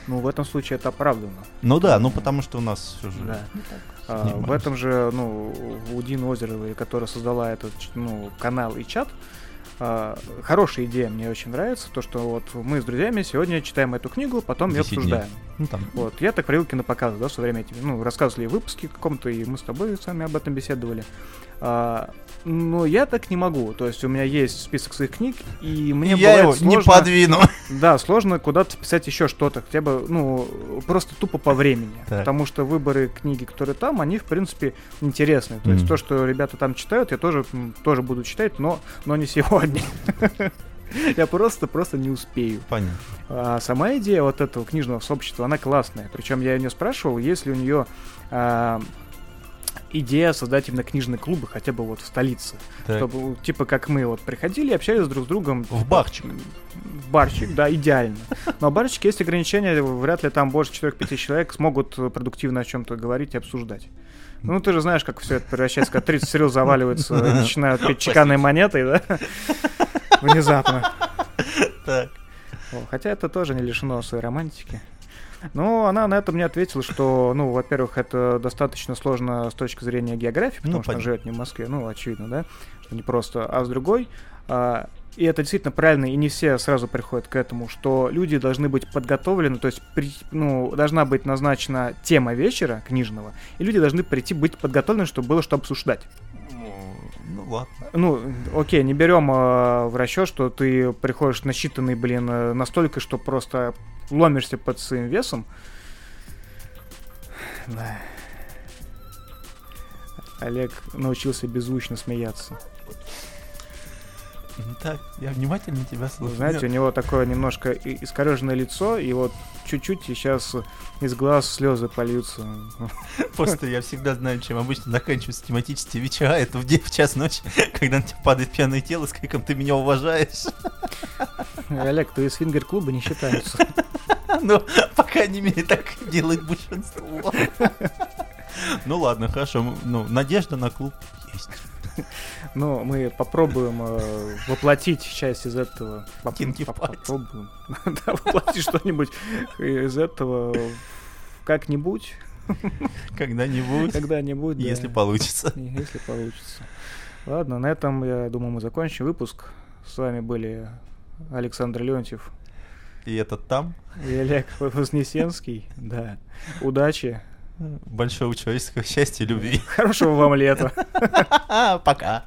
Ну, в этом случае это оправдано. Ну да, ну потому что у нас все же... Да. А, в этом же, ну, у Дины Озеровой, которая создала этот, ну, канал и чат, а, хорошая идея, мне очень нравится, то, что вот мы с друзьями сегодня читаем эту книгу, потом ее 10 дней. обсуждаем. Ну, там, Вот, я так провел кинопоказы, да, в свое время эти, ну, рассказывали в выпуске каком-то, и мы с тобой с вами об этом беседовали. А, но я так не могу, то есть у меня есть список своих книг, и мне я его бывает не сложно- подвину. Да, сложно куда-то писать еще что-то, хотя бы, ну, просто тупо по времени. Так. Потому что выборы книги, которые там, они, в принципе, интересны. То есть Мгм. то, что ребята там читают, я тоже, тоже буду читать, но, но не сегодня. Я просто, просто не успею. Понятно. А сама идея вот этого книжного сообщества, она классная. Причем я у нее спрашивал, есть ли у нее а, идея создать именно книжные клубы, хотя бы вот в столице. Так. Чтобы, типа, как мы вот приходили и общались друг с другом. В барчик. В барчик, да, идеально. Но в барчике есть ограничения, вряд ли там больше 4-5 человек смогут продуктивно о чем-то говорить и обсуждать. Ну, ты же знаешь, как все это превращается, когда 30 серил заваливаются, начинают петь чеканные монеты, да? Внезапно. Так. Хотя это тоже не лишено своей романтики. Но она на это мне ответила, что, ну, во-первых, это достаточно сложно с точки зрения географии, потому Ну, что она понятно. живет не в Москве, ну, очевидно, да, что не просто, а с другой, а, и это действительно правильно, и не все сразу приходят к этому, что люди должны быть подготовлены, то есть, при- ну, должна быть назначена тема вечера книжного, и люди должны прийти быть подготовлены, чтобы было что обсуждать. Ну ладно. Ну, окей, не берем э, в расчет, что ты приходишь насчитанный, блин, э, настолько, что просто ломишься под своим весом. Да. Олег научился беззвучно смеяться. Ну Так, я внимательно тебя слушаю. знаете, у него такое немножко искореженное лицо, и вот чуть-чуть сейчас из глаз слезы польются. Просто я всегда знаю, чем обычно заканчиваются тематические вечера. Это в, де- в час ночи, когда на тебя падает пьяное тело с криком «Ты меня уважаешь?» Олег, твои свингер-клубы не считаются. Ну, по крайней мере, так делает большинство. Ну ладно, хорошо. Ну, надежда на клуб есть. Ну, мы попробуем э, воплотить часть из этого. Поп- Кинки поп-. Попробуем. Да, воплотить что-нибудь из этого как-нибудь, Когда-нибудь, когда-нибудь. да. если получится. Если получится. Ладно, на этом, я думаю, мы закончим выпуск. С вами были Александр Леонтьев И этот там. и Олег Вознесенский. Да. Удачи. Большого человеческого счастья и любви. Хорошего вам лета. Пока.